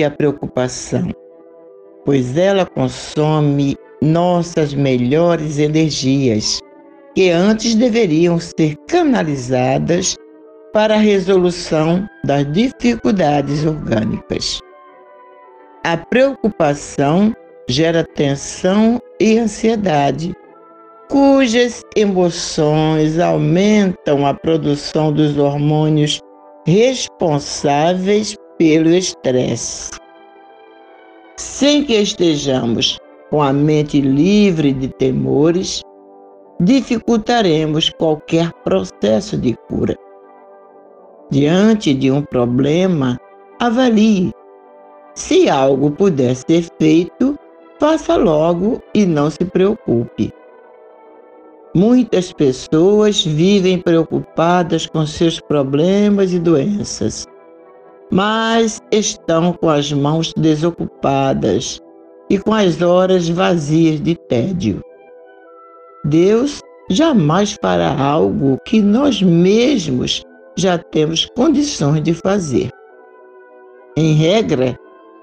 A preocupação, pois ela consome nossas melhores energias, que antes deveriam ser canalizadas para a resolução das dificuldades orgânicas. A preocupação gera tensão e ansiedade, cujas emoções aumentam a produção dos hormônios responsáveis pelo estresse. Sem que estejamos com a mente livre de temores, dificultaremos qualquer processo de cura. Diante de um problema, avalie. Se algo puder ser feito, faça logo e não se preocupe. Muitas pessoas vivem preocupadas com seus problemas e doenças mas estão com as mãos desocupadas e com as horas vazias de tédio. Deus jamais fará algo que nós mesmos já temos condições de fazer. Em regra,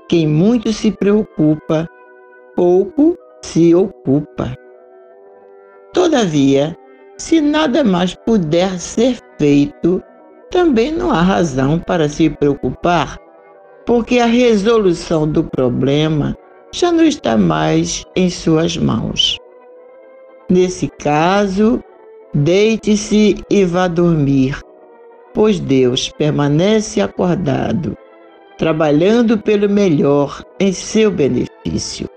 quem muito se preocupa, pouco se ocupa. Todavia, se nada mais puder ser feito, também não há razão para se preocupar, porque a resolução do problema já não está mais em suas mãos. Nesse caso, deite-se e vá dormir, pois Deus permanece acordado, trabalhando pelo melhor em seu benefício.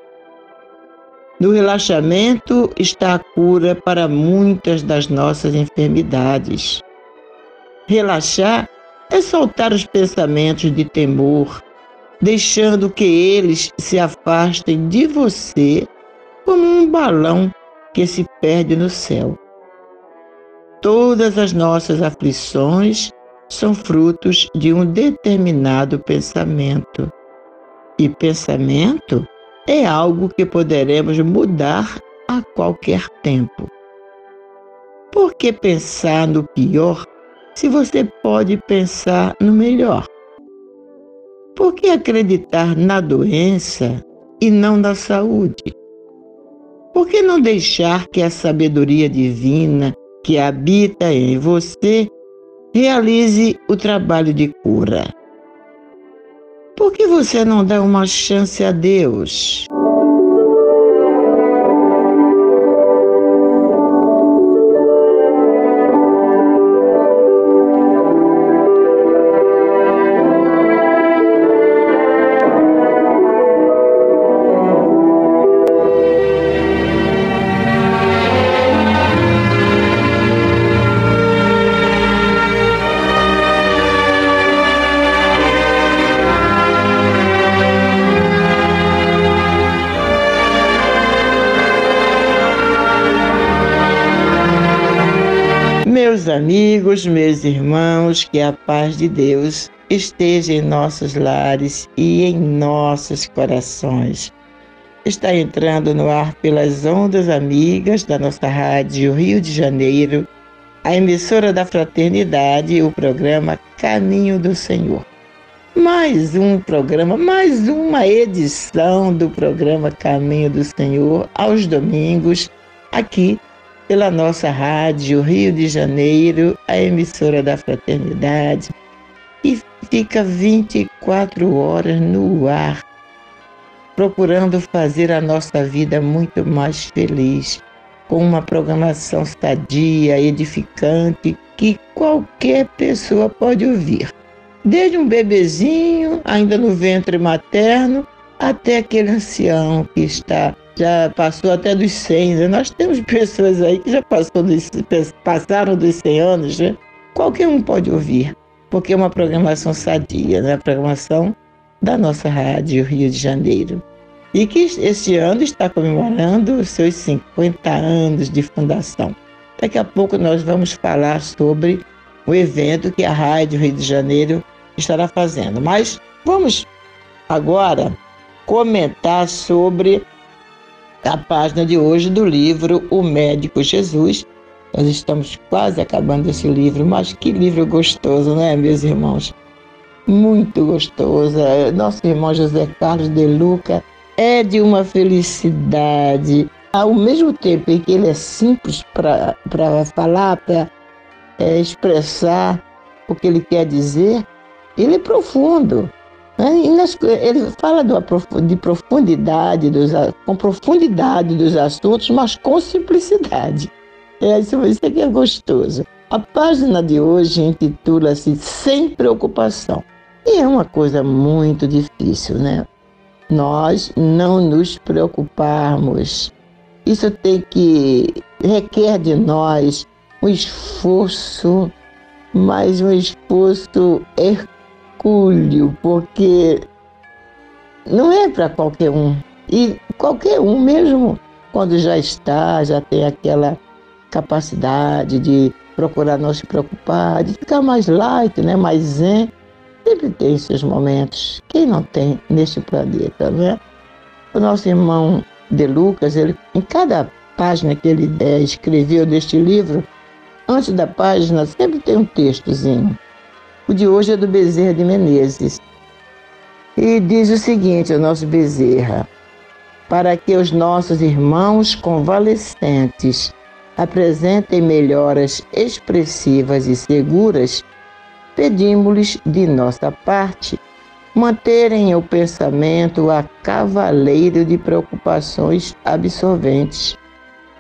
No relaxamento está a cura para muitas das nossas enfermidades. Relaxar é soltar os pensamentos de temor, deixando que eles se afastem de você como um balão que se perde no céu. Todas as nossas aflições são frutos de um determinado pensamento. E pensamento é algo que poderemos mudar a qualquer tempo. Por que pensar no pior se você pode pensar no melhor? Por que acreditar na doença e não na saúde? Por que não deixar que a sabedoria divina que habita em você realize o trabalho de cura? Por que você não dá uma chance a Deus? Meus amigos, meus irmãos, que a paz de Deus esteja em nossos lares e em nossos corações. Está entrando no ar pelas ondas amigas da nossa rádio Rio de Janeiro, a emissora da Fraternidade, o programa Caminho do Senhor. Mais um programa, mais uma edição do programa Caminho do Senhor, aos domingos, aqui pela nossa rádio Rio de Janeiro, a emissora da Fraternidade, e fica 24 horas no ar, procurando fazer a nossa vida muito mais feliz, com uma programação sadia, edificante, que qualquer pessoa pode ouvir. Desde um bebezinho, ainda no ventre materno, até aquele ancião que está já passou até dos 100. Né? Nós temos pessoas aí que já dos, passaram dos 100 anos. Né? Qualquer um pode ouvir, porque é uma programação sadia, né? a programação da nossa rádio Rio de Janeiro. E que este ano está comemorando os seus 50 anos de fundação. Daqui a pouco nós vamos falar sobre o evento que a Rádio Rio de Janeiro estará fazendo. Mas vamos agora comentar sobre a página de hoje do livro O Médico Jesus. Nós estamos quase acabando esse livro, mas que livro gostoso, né, meus irmãos? Muito gostoso. Nosso irmão José Carlos de Luca é de uma felicidade. Ao mesmo tempo em que ele é simples para falar, para é, expressar o que ele quer dizer, ele é profundo. Né? Ele fala de profundidade, dos, com profundidade dos assuntos, mas com simplicidade. É, isso, isso aqui é gostoso. A página de hoje intitula-se Sem Preocupação. E é uma coisa muito difícil, né? Nós não nos preocuparmos. Isso tem que requer de nós um esforço, mas um esforço orgulho, porque não é para qualquer um. E qualquer um, mesmo quando já está, já tem aquela capacidade de procurar não se preocupar, de ficar mais light, né, mais zen, sempre tem seus momentos. Quem não tem neste planeta, né? O nosso irmão De Lucas, ele, em cada página que ele é, escreveu deste livro, antes da página sempre tem um textozinho. O de hoje é do Bezerra de Menezes. E diz o seguinte: o nosso Bezerra, para que os nossos irmãos convalescentes apresentem melhoras expressivas e seguras, pedimos-lhes de nossa parte manterem o pensamento a cavaleiro de preocupações absorventes,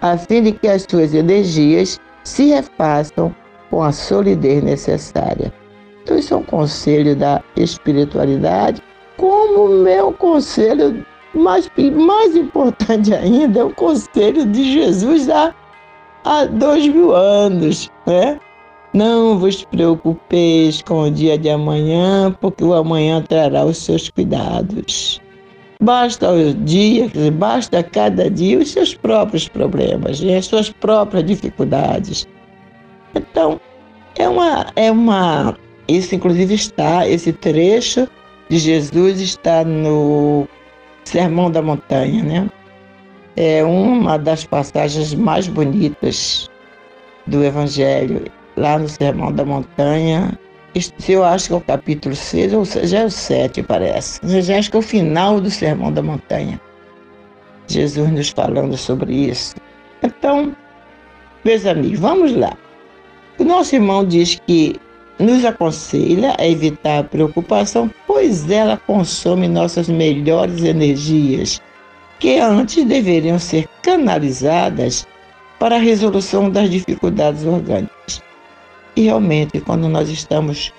a fim de que as suas energias se refaçam com a solidez necessária. Então, isso é um conselho da espiritualidade, como o meu conselho mais, mais importante ainda é o conselho de Jesus há, há dois mil anos, né? Não vos preocupeis com o dia de amanhã, porque o amanhã trará os seus cuidados. Basta o dia, basta cada dia os seus próprios problemas, né? as suas próprias dificuldades. Então, é uma, é uma isso, inclusive, está, esse trecho de Jesus está no Sermão da Montanha, né? É uma das passagens mais bonitas do Evangelho, lá no Sermão da Montanha. Eu acho que é o capítulo 6, ou já é o 7, parece. Eu já acho que é o final do Sermão da Montanha. Jesus nos falando sobre isso. Então, meus amigos, vamos lá. O nosso irmão diz que nos aconselha a evitar a preocupação, pois ela consome nossas melhores energias, que antes deveriam ser canalizadas para a resolução das dificuldades orgânicas. E realmente, quando nós estamos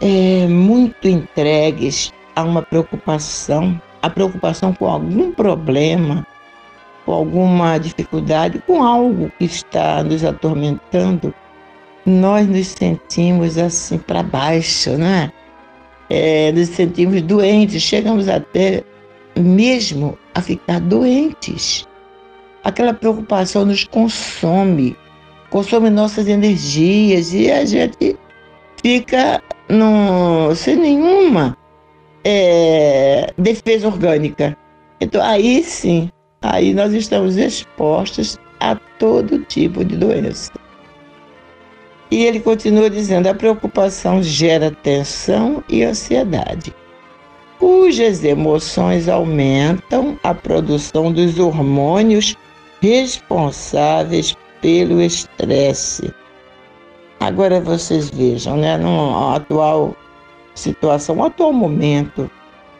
é, muito entregues a uma preocupação, a preocupação com algum problema, com alguma dificuldade, com algo que está nos atormentando, nós nos sentimos assim para baixo, né? É, nos sentimos doentes, chegamos até mesmo a ficar doentes. Aquela preocupação nos consome, consome nossas energias e a gente fica no, sem nenhuma é, defesa orgânica. Então aí sim, aí nós estamos expostos a todo tipo de doença. E ele continua dizendo: a preocupação gera tensão e ansiedade, cujas emoções aumentam a produção dos hormônios responsáveis pelo estresse. Agora vocês vejam, né, no atual situação, no atual momento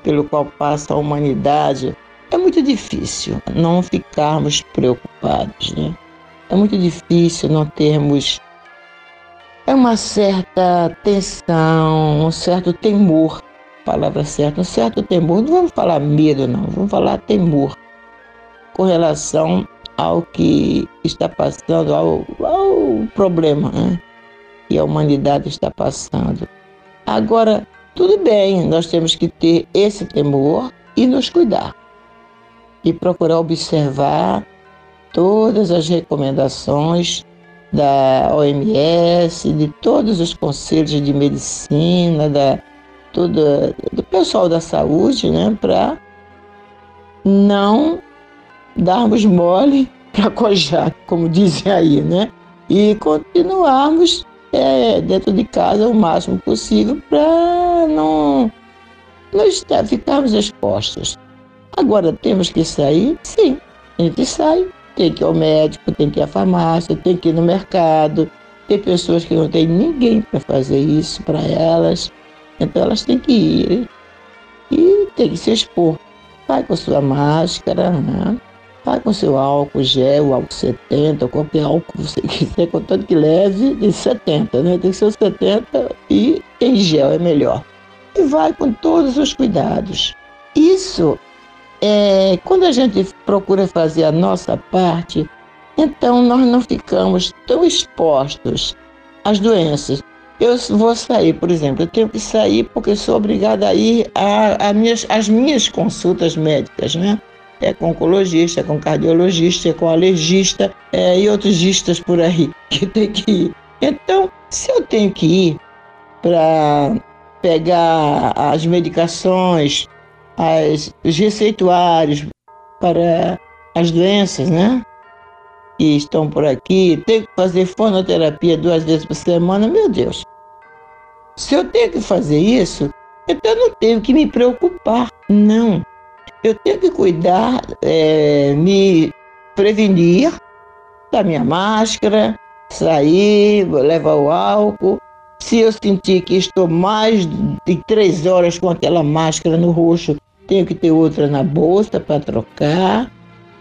pelo qual passa a humanidade, é muito difícil não ficarmos preocupados, né? É muito difícil não termos é uma certa tensão, um certo temor, palavra certa, um certo temor. Não vamos falar medo, não, vamos falar temor com relação ao que está passando, ao, ao problema né, que a humanidade está passando. Agora, tudo bem, nós temos que ter esse temor e nos cuidar e procurar observar todas as recomendações da OMS, de todos os conselhos de medicina, da, toda, do pessoal da saúde, né, para não darmos mole para cojar, como dizem aí, né? E continuarmos é, dentro de casa o máximo possível para não, não estar, ficarmos expostos. Agora, temos que sair? Sim, a gente sai, tem que ir ao médico, tem que ir à farmácia, tem que ir no mercado. Tem pessoas que não têm ninguém para fazer isso para elas, então elas têm que ir e tem que se expor. Vai com sua máscara, né? vai com seu álcool gel, álcool 70, qualquer álcool que você quiser, contanto que leve de 70, né? Tem que ser 70 e em gel é melhor. E vai com todos os cuidados. Isso é, quando a gente procura fazer a nossa parte, então nós não ficamos tão expostos às doenças. Eu vou sair, por exemplo, eu tenho que sair porque sou obrigada a ir às minhas, minhas consultas médicas, né? É com oncologista, é com cardiologista, é com alergista é, e outros gistas por aí que tem que ir. Então, se eu tenho que ir para pegar as medicações as, os receituários para as doenças, né? Que estão por aqui, tem que fazer fonoterapia duas vezes por semana, meu Deus. Se eu tenho que fazer isso, então eu não tenho que me preocupar, não. Eu tenho que cuidar, é, me prevenir da minha máscara, sair, levar o álcool, se eu sentir que estou mais de três horas com aquela máscara no rosto, tenho que ter outra na bolsa para trocar.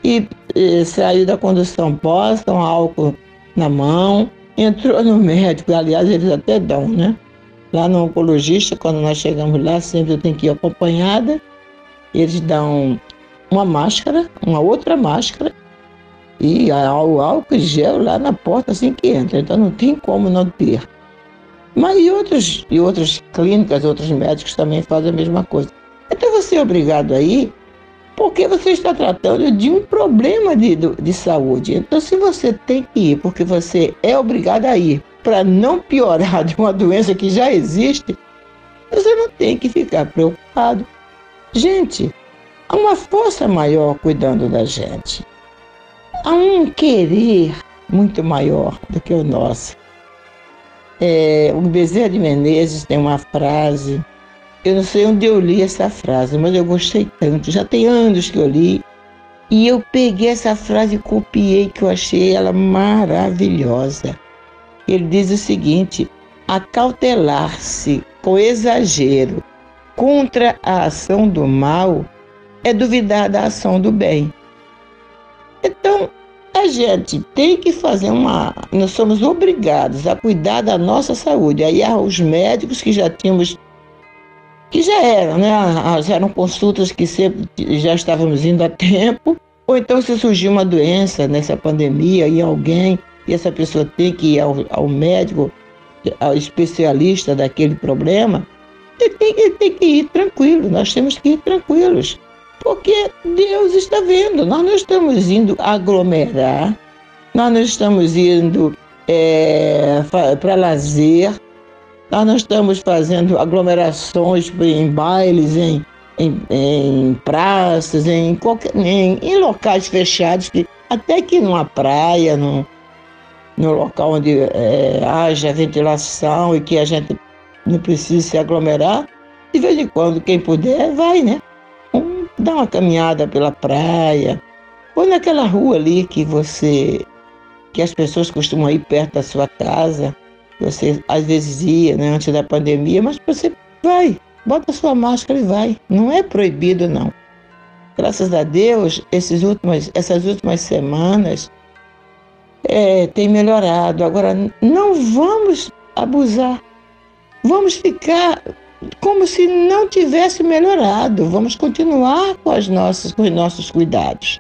E, e saiu da condução posta, um álcool na mão. Entrou no médico, aliás, eles até dão, né? Lá no oncologista, quando nós chegamos lá, sempre eu tenho que ir acompanhada. Eles dão uma máscara, uma outra máscara, e o álcool gel lá na porta assim que entra. Então não tem como não ter. Mas e, outros, e outras clínicas, outros médicos também fazem a mesma coisa. Então você é obrigado a ir porque você está tratando de um problema de, de saúde. Então, se você tem que ir porque você é obrigado a ir para não piorar de uma doença que já existe, você não tem que ficar preocupado. Gente, há uma força maior cuidando da gente. Há um querer muito maior do que o nosso. É, o Bezerra de Menezes tem uma frase, eu não sei onde eu li essa frase, mas eu gostei tanto. Já tem anos que eu li. E eu peguei essa frase e copiei, que eu achei ela maravilhosa. Ele diz o seguinte: acautelar-se com exagero contra a ação do mal é duvidar da ação do bem. Então, a gente tem que fazer uma. Nós somos obrigados a cuidar da nossa saúde. Aí há os médicos que já tínhamos. que já eram, né? Já eram consultas que sempre já estávamos indo a tempo. Ou então, se surgir uma doença nessa pandemia e alguém, e essa pessoa tem que ir ao, ao médico, ao especialista daquele problema, ele tem, ele tem que ir tranquilo, nós temos que ir tranquilos. Porque Deus está vendo, nós não estamos indo aglomerar, nós não estamos indo é, para lazer. Nós não estamos fazendo aglomerações em bailes, em, em, em praças, em, qualquer, em, em locais fechados, que, até que numa praia, no, no local onde é, haja ventilação e que a gente não precise se aglomerar, de vez em quando, quem puder, vai, né? Dá uma caminhada pela praia, ou naquela rua ali que você, que as pessoas costumam ir perto da sua casa, você às vezes ia, né, antes da pandemia, mas você vai, bota sua máscara e vai. Não é proibido, não. Graças a Deus, esses últimos, essas últimas semanas é, tem melhorado. Agora, não vamos abusar. Vamos ficar como se não tivesse melhorado. Vamos continuar com, as nossas, com os nossos cuidados.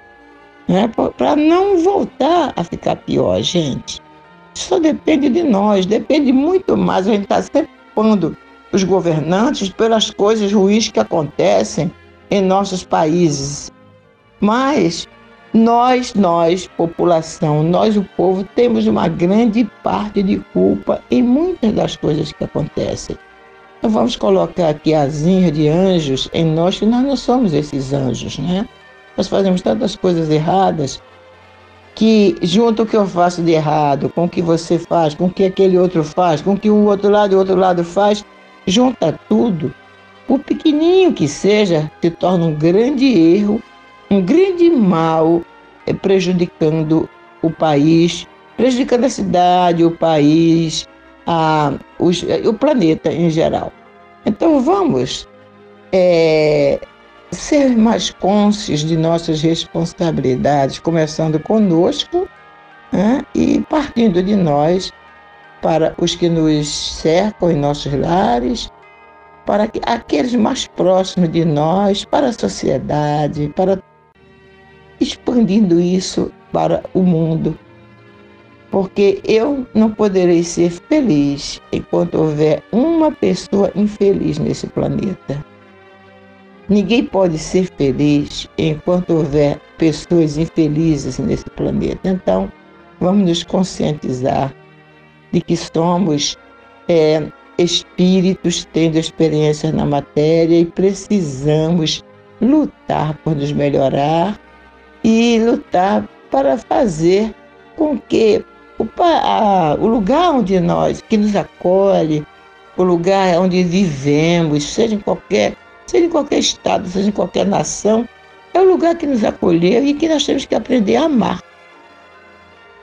Né? Para não voltar a ficar pior, gente. Só depende de nós, depende muito mais. A gente está sempre pondo os governantes pelas coisas ruins que acontecem em nossos países. Mas nós, nós, população, nós, o povo, temos uma grande parte de culpa em muitas das coisas que acontecem. Não vamos colocar aqui asinhas de anjos em nós, que nós não somos esses anjos, né? Nós fazemos tantas coisas erradas que junto o que eu faço de errado, com o que você faz, com o que aquele outro faz, com o que o outro lado e o outro lado faz, junta tudo. O pequenininho que seja, se torna um grande erro, um grande mal, eh, prejudicando o país, prejudicando a cidade, o país, a, os, o planeta em geral. Então vamos é, ser mais conscientes de nossas responsabilidades, começando conosco né, e partindo de nós para os que nos cercam em nossos lares, para aqueles mais próximos de nós, para a sociedade, para expandindo isso para o mundo. Porque eu não poderei ser feliz enquanto houver uma pessoa infeliz nesse planeta. Ninguém pode ser feliz enquanto houver pessoas infelizes nesse planeta. Então, vamos nos conscientizar de que somos é, espíritos tendo experiências na matéria e precisamos lutar por nos melhorar e lutar para fazer com que o, a, o lugar onde nós, que nos acolhe, o lugar onde vivemos, seja em qualquer seja em qualquer estado, seja em qualquer nação, é o lugar que nos acolheu e que nós temos que aprender a amar.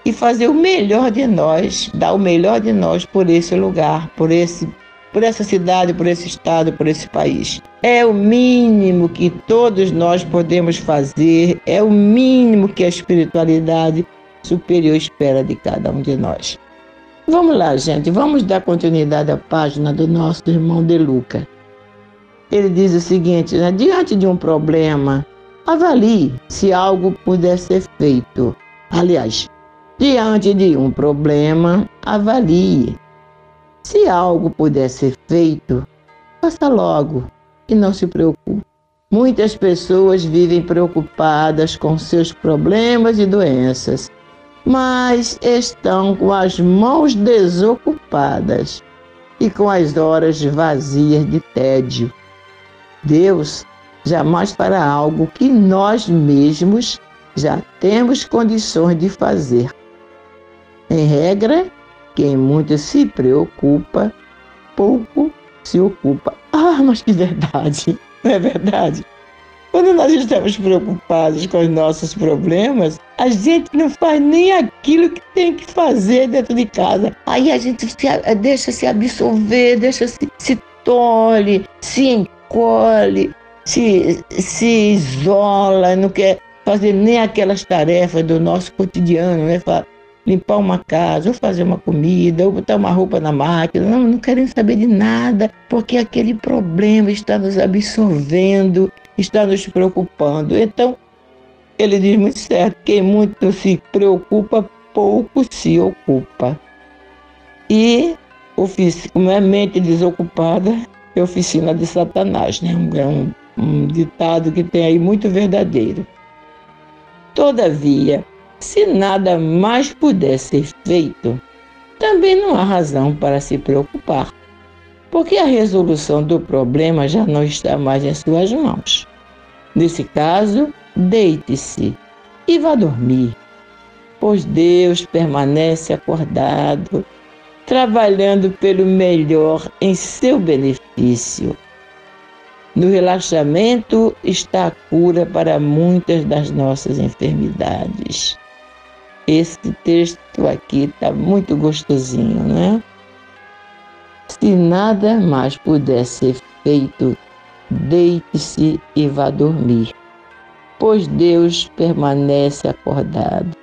E fazer o melhor de nós, dar o melhor de nós por esse lugar, por, esse, por essa cidade, por esse estado, por esse país. É o mínimo que todos nós podemos fazer, é o mínimo que a espiritualidade superior espera de cada um de nós. Vamos lá, gente, vamos dar continuidade à página do nosso irmão De Luca. Ele diz o seguinte: né? diante de um problema, avalie se algo puder ser feito. Aliás, diante de um problema, avalie. Se algo puder ser feito, faça logo e não se preocupe. Muitas pessoas vivem preocupadas com seus problemas e doenças, mas estão com as mãos desocupadas e com as horas vazias de tédio. Deus jamais fará algo que nós mesmos já temos condições de fazer. Em regra, quem muito se preocupa, pouco se ocupa. Ah, mas que verdade, não é verdade? Quando nós estamos preocupados com os nossos problemas, a gente não faz nem aquilo que tem que fazer dentro de casa. Aí a gente se, deixa se absorver, deixa se, se tolhe, se encolhe, se, se isola, não quer fazer nem aquelas tarefas do nosso cotidiano, né? Limpar uma casa, ou fazer uma comida, ou botar uma roupa na máquina. Não, não querem saber de nada, porque aquele problema está nos absorvendo, está nos preocupando. Então, ele diz muito certo: quem muito se preocupa, pouco se ocupa. E como é mente desocupada, é oficina de Satanás, né? É um, um ditado que tem aí muito verdadeiro. Todavia, se nada mais puder ser feito, também não há razão para se preocupar, porque a resolução do problema já não está mais em suas mãos. Nesse caso, deite-se e vá dormir, pois Deus permanece acordado, trabalhando pelo melhor em seu benefício. No relaxamento está a cura para muitas das nossas enfermidades. Esse texto aqui está muito gostosinho, né? Se nada mais puder ser feito, deite-se e vá dormir, pois Deus permanece acordado,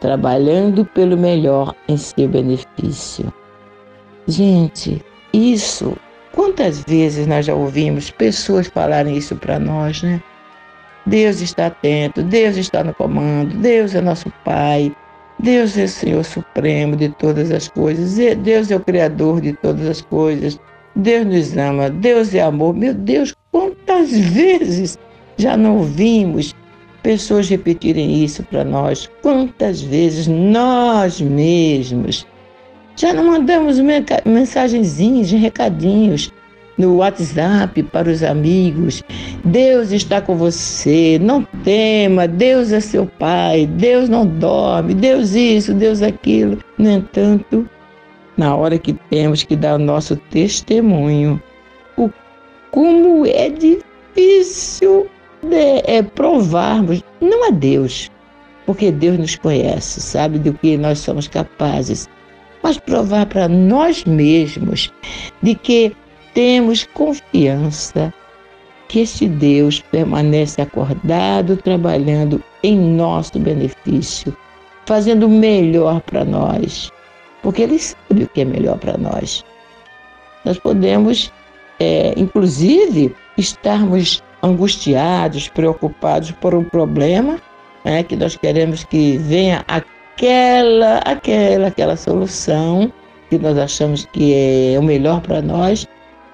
trabalhando pelo melhor em seu benefício. Gente, isso, quantas vezes nós já ouvimos pessoas falarem isso para nós, né? Deus está atento, Deus está no comando, Deus é nosso Pai, Deus é o Senhor Supremo de todas as coisas, Deus é o Criador de todas as coisas, Deus nos ama, Deus é amor. Meu Deus, quantas vezes já não ouvimos pessoas repetirem isso para nós? Quantas vezes nós mesmos já não mandamos mensagenzinhos, recadinhos no WhatsApp para os amigos. Deus está com você, não tema, Deus é seu Pai, Deus não dorme, Deus isso, Deus aquilo. No entanto, na hora que temos que dar o nosso testemunho, o, como é difícil de, é, provarmos, não a Deus, porque Deus nos conhece, sabe do que nós somos capazes, mas provar para nós mesmos de que temos confiança que este Deus permanece acordado, trabalhando em nosso benefício, fazendo o melhor para nós, porque Ele sabe o que é melhor para nós. Nós podemos, é, inclusive, estarmos angustiados, preocupados por um problema, né, que nós queremos que venha aquela, aquela, aquela solução que nós achamos que é o melhor para nós,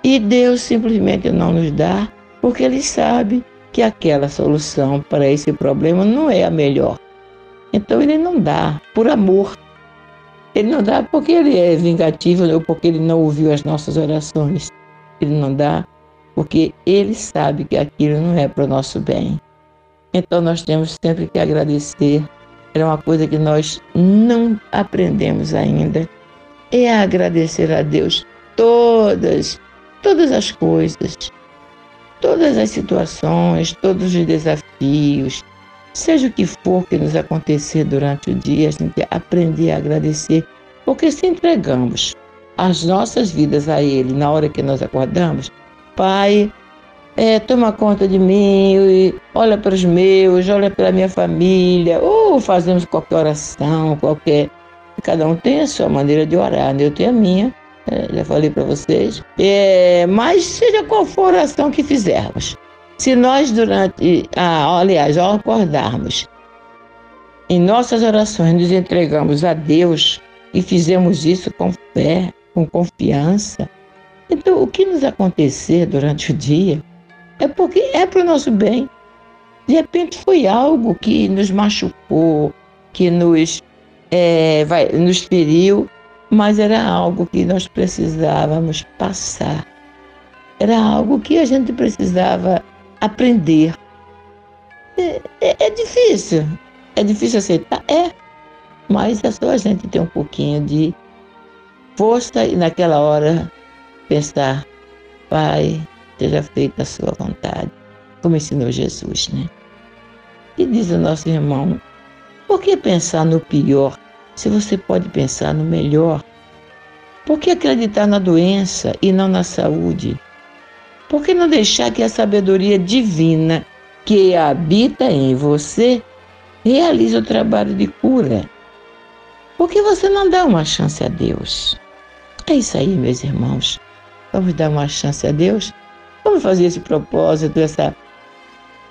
e Deus simplesmente não nos dá, porque Ele sabe que aquela solução para esse problema não é a melhor. Então Ele não dá por amor. Ele não dá porque Ele é vingativo ou porque Ele não ouviu as nossas orações. Ele não dá porque Ele sabe que aquilo não é para o nosso bem. Então nós temos sempre que agradecer. É uma coisa que nós não aprendemos ainda. É agradecer a Deus todas todas as coisas, todas as situações, todos os desafios, seja o que for que nos acontecer durante o dia, a gente aprender a agradecer, porque se entregamos as nossas vidas a Ele na hora que nós acordamos, Pai, é, toma conta de mim, olha para os meus, olha pela minha família, ou fazemos qualquer oração, qualquer. Cada um tem a sua maneira de orar, né? eu tenho a minha. É, já falei para vocês. É, mas seja qual for a ação que fizermos, se nós durante, ah, aliás, ao acordarmos, em nossas orações nos entregamos a Deus e fizemos isso com fé, com confiança, então o que nos acontecer durante o dia é porque é para o nosso bem. De repente foi algo que nos machucou, que nos, é, vai, nos feriu, mas era algo que nós precisávamos passar. Era algo que a gente precisava aprender. É, é, é difícil, é difícil aceitar? É, mas é só a gente ter um pouquinho de força e naquela hora pensar, Pai, seja feita a sua vontade, como ensinou Jesus, né? E diz o nosso irmão, por que pensar no pior se você pode pensar no melhor? Por que acreditar na doença e não na saúde? Por que não deixar que a sabedoria divina que habita em você realize o trabalho de cura? Por que você não dá uma chance a Deus? É isso aí, meus irmãos. Vamos dar uma chance a Deus? Vamos fazer esse propósito, essa,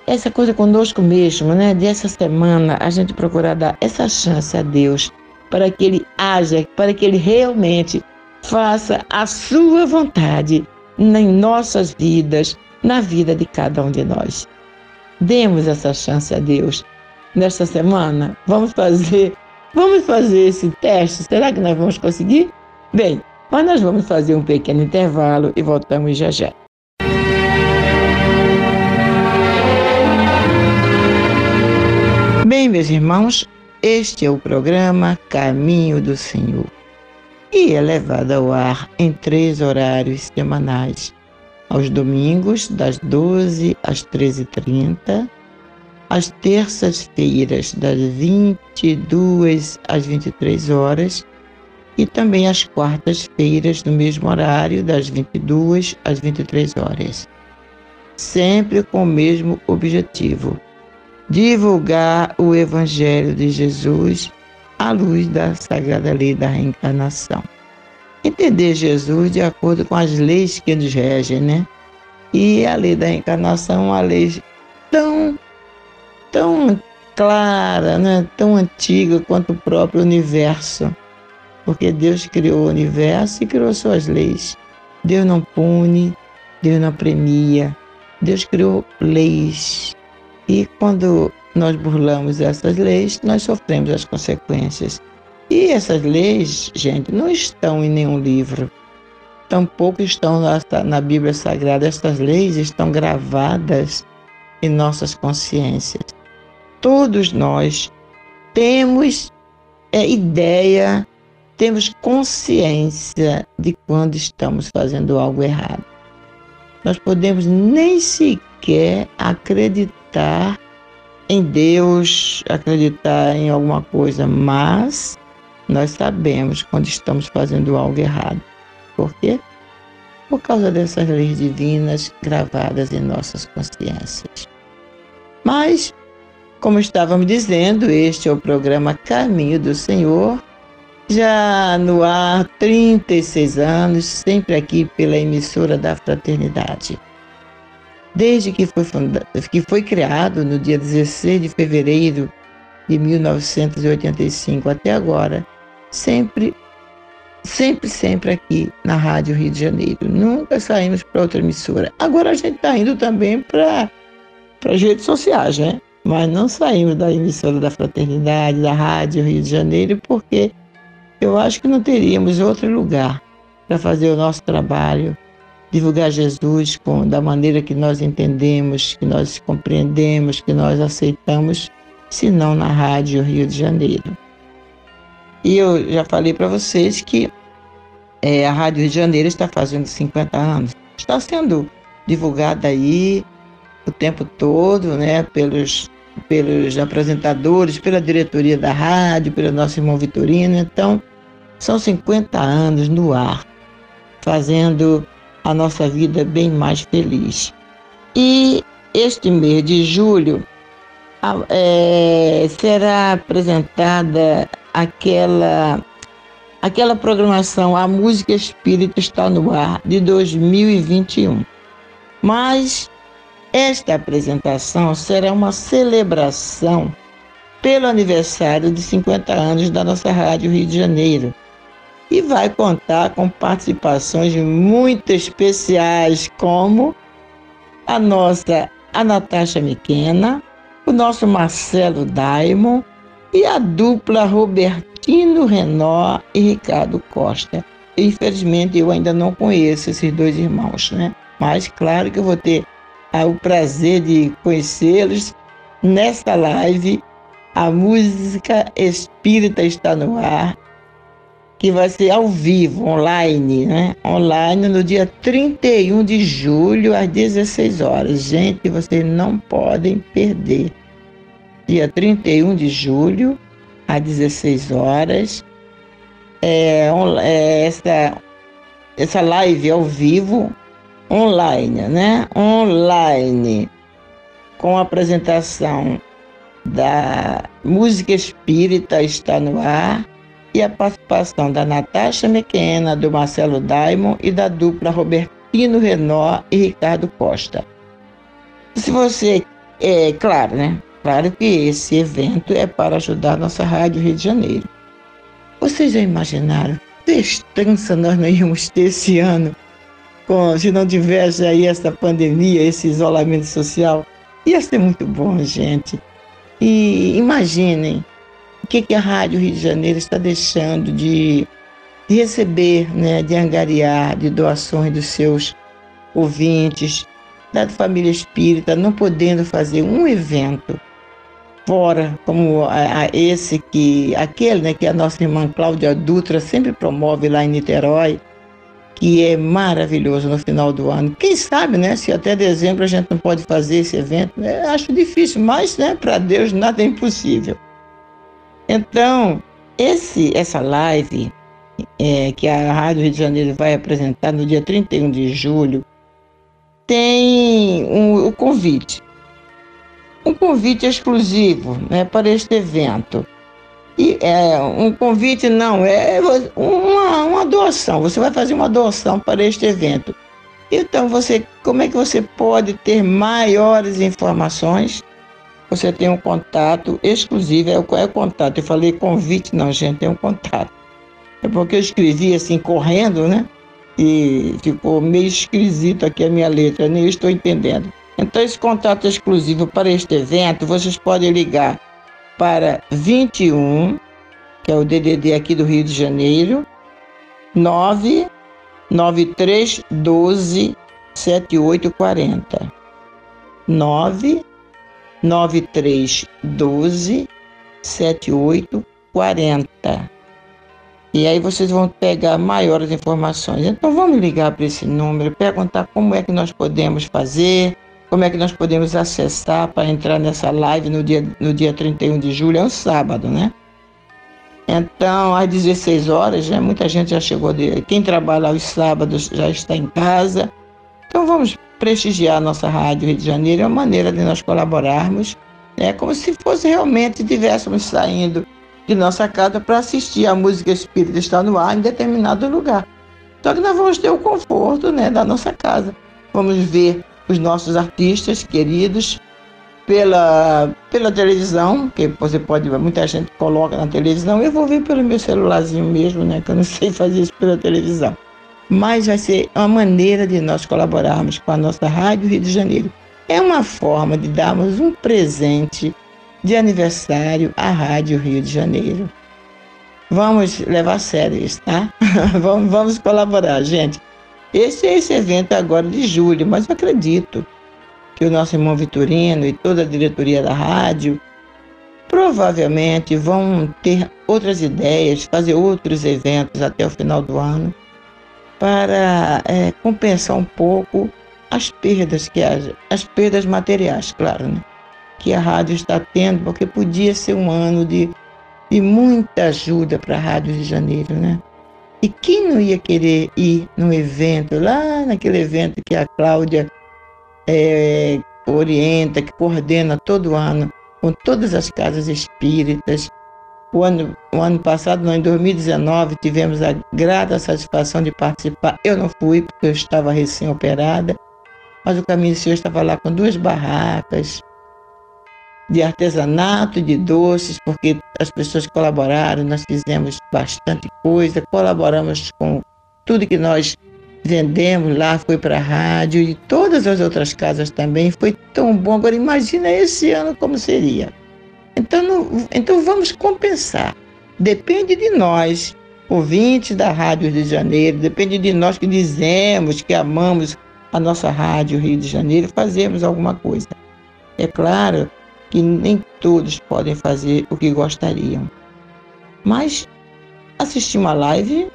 essa coisa conosco mesmo, né? Dessa semana, a gente procurar dar essa chance a Deus para que Ele haja, para que Ele realmente faça a Sua vontade em nossas vidas, na vida de cada um de nós. Demos essa chance a Deus. Nesta semana, vamos fazer Vamos fazer esse teste? Será que nós vamos conseguir? Bem, mas nós vamos fazer um pequeno intervalo e voltamos já já. Bem, meus irmãos, este é o programa Caminho do Senhor e é levado ao ar em três horários semanais. Aos domingos, das 12 às 13h30, às terças-feiras, das 22 às 23 horas e também às quartas-feiras, no mesmo horário, das 22 às 23 horas. Sempre com o mesmo objetivo: divulgar o Evangelho de Jesus à luz da Sagrada Lei da Reencarnação. Entender Jesus de acordo com as leis que nos regem, né? E a lei da reencarnação é uma lei tão, tão clara, né? tão antiga quanto o próprio universo porque Deus criou o universo e criou suas leis. Deus não pune, Deus não premia. Deus criou leis. E quando nós burlamos essas leis, nós sofremos as consequências. E essas leis, gente, não estão em nenhum livro. Tampouco estão na Bíblia Sagrada. Essas leis estão gravadas em nossas consciências. Todos nós temos é, ideia temos consciência de quando estamos fazendo algo errado. Nós podemos nem sequer acreditar em Deus, acreditar em alguma coisa, mas nós sabemos quando estamos fazendo algo errado. Por quê? Por causa dessas leis divinas gravadas em nossas consciências. Mas, como estávamos dizendo, este é o programa Caminho do Senhor já no ar 36 anos, sempre aqui pela emissora da Fraternidade. Desde que foi, fundado, que foi criado no dia 16 de fevereiro de 1985 até agora, sempre, sempre, sempre aqui na Rádio Rio de Janeiro. Nunca saímos para outra emissora. Agora a gente está indo também para as redes sociais, né? Mas não saímos da emissora da Fraternidade, da Rádio Rio de Janeiro, porque eu acho que não teríamos outro lugar para fazer o nosso trabalho, divulgar Jesus com, da maneira que nós entendemos, que nós compreendemos, que nós aceitamos, senão na Rádio Rio de Janeiro. E eu já falei para vocês que é, a Rádio Rio de Janeiro está fazendo 50 anos. Está sendo divulgada aí o tempo todo, né, pelos, pelos apresentadores, pela diretoria da rádio, pelo nosso irmão Vitorino. Então, são 50 anos no ar, fazendo a nossa vida bem mais feliz. E este mês de julho é, será apresentada aquela aquela programação A Música Espírita está no ar de 2021. Mas esta apresentação será uma celebração pelo aniversário de 50 anos da nossa Rádio Rio de Janeiro, e vai contar com participações muito especiais, como a nossa a Natasha Miquena, o nosso Marcelo Daimon e a dupla Robertino Renó e Ricardo Costa. Infelizmente eu ainda não conheço esses dois irmãos, né? Mas claro que eu vou ter ah, o prazer de conhecê-los nesta live. A música espírita está no ar que vai ser ao vivo, online, né? Online no dia 31 de julho, às 16 horas. Gente, vocês não podem perder. Dia 31 de julho, às 16 horas. É, é, essa, essa live ao vivo, online, né? Online, com a apresentação da música espírita está no ar e a da Natasha Mequena, do Marcelo Daimon e da dupla Robertino Renó e Ricardo Costa. Se você, é claro, né? Claro que esse evento é para ajudar nossa Rádio Rio de Janeiro. Vocês já imaginaram festança nós não íamos ter esse ano com, se não tivesse aí essa pandemia, esse isolamento social? Ia ser muito bom, gente. E imaginem o que, que a Rádio Rio de Janeiro está deixando de, receber, né, de angariar, de doações dos seus ouvintes, da família espírita, não podendo fazer um evento fora, como a, a esse que, aquele né, que a nossa irmã Cláudia Dutra sempre promove lá em Niterói, que é maravilhoso no final do ano. Quem sabe, né, se até dezembro a gente não pode fazer esse evento, né, acho difícil, mas né, para Deus nada é impossível. Então, esse, essa live é, que a Rádio Rio de Janeiro vai apresentar no dia 31 de julho, tem um, o convite um convite exclusivo né, para este evento. E é, um convite não, é uma, uma doação. Você vai fazer uma doação para este evento. Então, você, como é que você pode ter maiores informações? Você tem um contato exclusivo. É o, é o contato. Eu falei convite, não, gente, é um contato. É porque eu escrevi assim, correndo, né? E ficou meio esquisito aqui a minha letra, nem estou entendendo. Então, esse contato exclusivo para este evento, vocês podem ligar para 21, que é o DDD aqui do Rio de Janeiro, 99312 7840. 99312 7840. E aí vocês vão pegar maiores informações. Então vamos ligar para esse número, perguntar como é que nós podemos fazer, como é que nós podemos acessar para entrar nessa live no dia, no dia 31 de julho? É um sábado, né? Então, às 16 horas, já, muita gente já chegou. De, quem trabalha aos sábados já está em casa. Então, vamos prestigiar a nossa Rádio Rio de Janeiro. É uma maneira de nós colaborarmos, né? como se fosse realmente estivéssemos saindo de nossa casa para assistir a música espírita estar no ar em determinado lugar. Só que nós vamos ter o conforto né, da nossa casa. Vamos ver os nossos artistas queridos pela, pela televisão, que você pode, muita gente coloca na televisão, eu vou ver pelo meu celularzinho mesmo, né, que eu não sei fazer isso pela televisão. Mas vai ser uma maneira de nós colaborarmos com a nossa Rádio Rio de Janeiro. É uma forma de darmos um presente de aniversário à Rádio Rio de Janeiro. Vamos levar a sério isso, tá? vamos, vamos colaborar, gente. Esse é esse evento agora de julho, mas eu acredito que o nosso irmão Vitorino e toda a diretoria da rádio provavelmente vão ter outras ideias, fazer outros eventos até o final do ano para é, compensar um pouco as perdas que haja, as perdas materiais, claro, né? que a rádio está tendo, porque podia ser um ano de, de muita ajuda para a Rádio de Janeiro, né? E quem não ia querer ir num evento, lá naquele evento que a Cláudia é, orienta, que coordena todo ano, com todas as casas espíritas. O ano, o ano passado, não, em 2019, tivemos a grata satisfação de participar. Eu não fui, porque eu estava recém-operada, mas o Caminho do Senhor estava lá com duas barracas, de artesanato, de doces, porque as pessoas colaboraram, nós fizemos bastante coisa, colaboramos com tudo que nós vendemos lá, foi para a rádio e todas as outras casas também, foi tão bom. Agora imagina esse ano como seria. Então, não, então vamos compensar. Depende de nós, ouvintes da Rádio Rio de Janeiro, depende de nós que dizemos que amamos a nossa Rádio Rio de Janeiro, fazermos alguma coisa. É claro que nem todos podem fazer o que gostariam. Mas assistir uma live,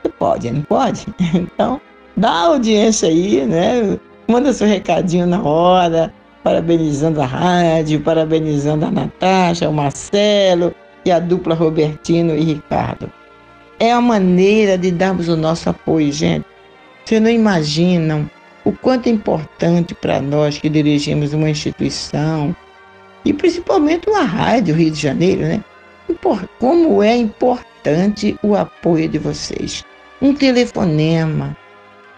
você pode, não pode? Então, dá audiência aí, né? Manda seu recadinho na hora, parabenizando a rádio, parabenizando a Natasha, o Marcelo e a dupla Robertino e Ricardo. É a maneira de darmos o nosso apoio, gente. Vocês não imaginam o quanto é importante para nós que dirigimos uma instituição, e principalmente uma rádio Rio de Janeiro, né? Como é importante o apoio de vocês. Um telefonema,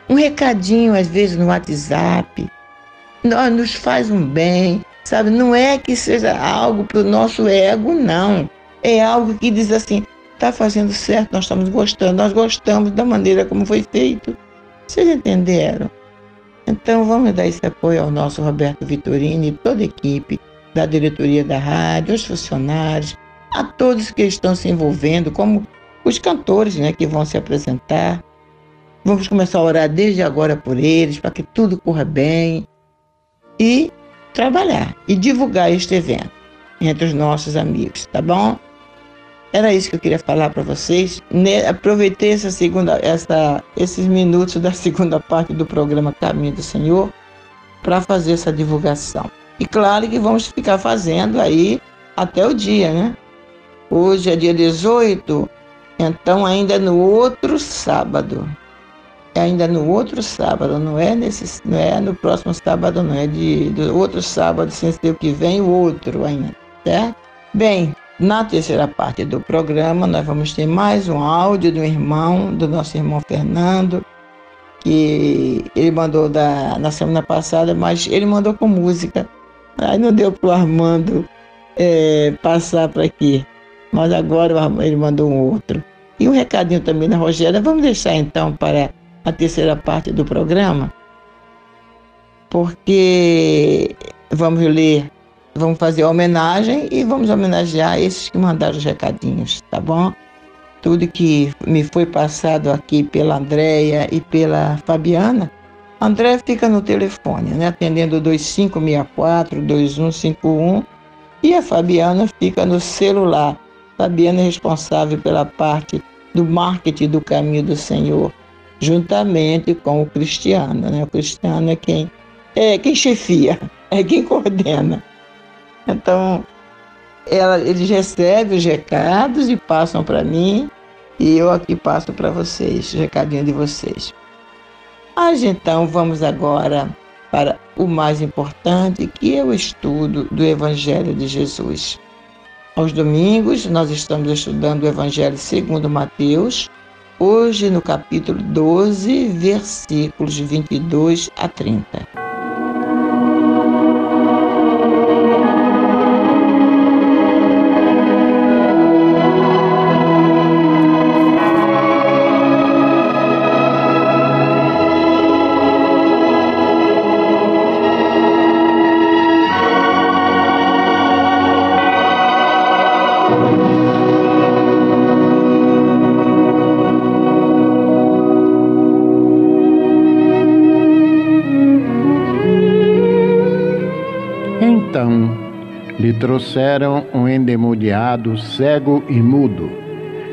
um recadinho às vezes no WhatsApp, nos faz um bem, sabe? Não é que seja algo para o nosso ego, não. É algo que diz assim, está fazendo certo, nós estamos gostando, nós gostamos da maneira como foi feito. Vocês entenderam? Então vamos dar esse apoio ao nosso Roberto Vitorino e toda a equipe da diretoria da rádio, os funcionários, a todos que estão se envolvendo, como os cantores né, que vão se apresentar. Vamos começar a orar desde agora por eles, para que tudo corra bem e trabalhar e divulgar este evento entre os nossos amigos, tá bom? Era isso que eu queria falar para vocês. Aproveitei essa segunda, essa, esses minutos da segunda parte do programa Caminho do Senhor para fazer essa divulgação. E claro que vamos ficar fazendo aí até o dia, né? Hoje é dia 18, então ainda é no outro sábado. É ainda no outro sábado, não é nesse, não é no próximo sábado, não é de do outro sábado, sem ser o que vem, o outro ainda, certo? Bem, na terceira parte do programa, nós vamos ter mais um áudio do irmão, do nosso irmão Fernando, que ele mandou da, na semana passada, mas ele mandou com música. Aí não deu para o Armando é, passar para aqui. Mas agora ele mandou um outro. E um recadinho também da Rogéria. Vamos deixar então para a terceira parte do programa, porque vamos ler Vamos fazer homenagem e vamos homenagear esses que mandaram os recadinhos, tá bom? Tudo que me foi passado aqui pela Andréia e pela Fabiana, André fica no telefone, né, atendendo 2564-2151 e a Fabiana fica no celular. Fabiana é responsável pela parte do marketing do caminho do Senhor, juntamente com o Cristiano. Né? O Cristiano é quem, é quem chefia, é quem coordena. Então, ela, eles recebem os recados e passam para mim, e eu aqui passo para vocês, o recadinho de vocês. Mas então vamos agora para o mais importante, que é o estudo do Evangelho de Jesus. Aos domingos, nós estamos estudando o Evangelho segundo Mateus, hoje no capítulo 12, versículos 22 a 30. Trouxeram um endemoniado cego e mudo,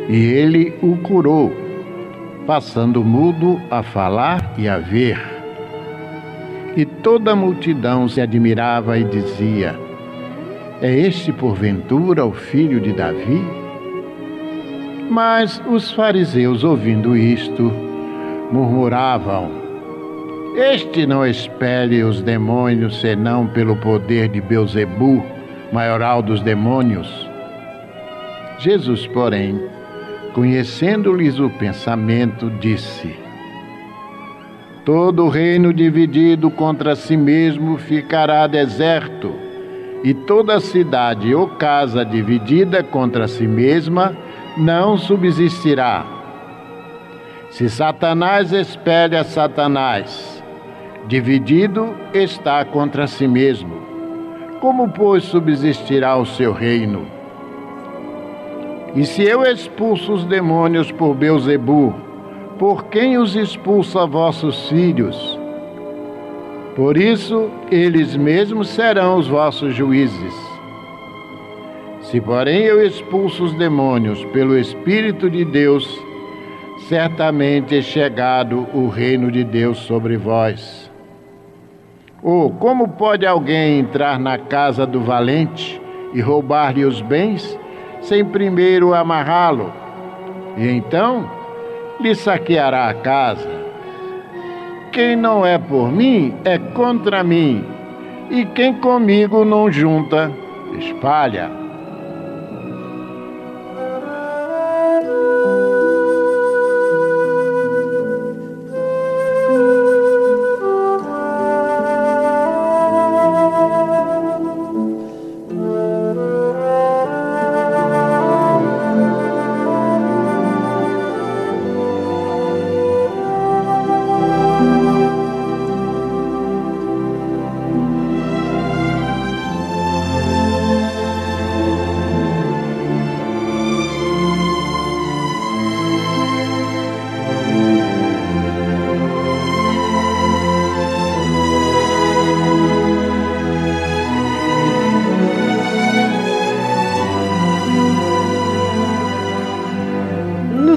e ele o curou, passando mudo a falar e a ver. E toda a multidão se admirava e dizia: É este porventura o filho de Davi? Mas os fariseus, ouvindo isto, murmuravam: Este não expele os demônios senão pelo poder de Beuzebu, maioral dos demônios. Jesus, porém, conhecendo-lhes o pensamento, disse: Todo reino dividido contra si mesmo ficará deserto, e toda cidade ou casa dividida contra si mesma não subsistirá. Se Satanás espelha Satanás, dividido está contra si mesmo como, pois, subsistirá o seu reino? E se eu expulso os demônios por Beuzebu, por quem os expulsa vossos filhos? Por isso, eles mesmos serão os vossos juízes. Se, porém, eu expulso os demônios pelo Espírito de Deus, certamente é chegado o reino de Deus sobre vós. Ou como pode alguém entrar na casa do valente e roubar-lhe os bens, sem primeiro amarrá-lo? E então lhe saqueará a casa. Quem não é por mim é contra mim, e quem comigo não junta, espalha.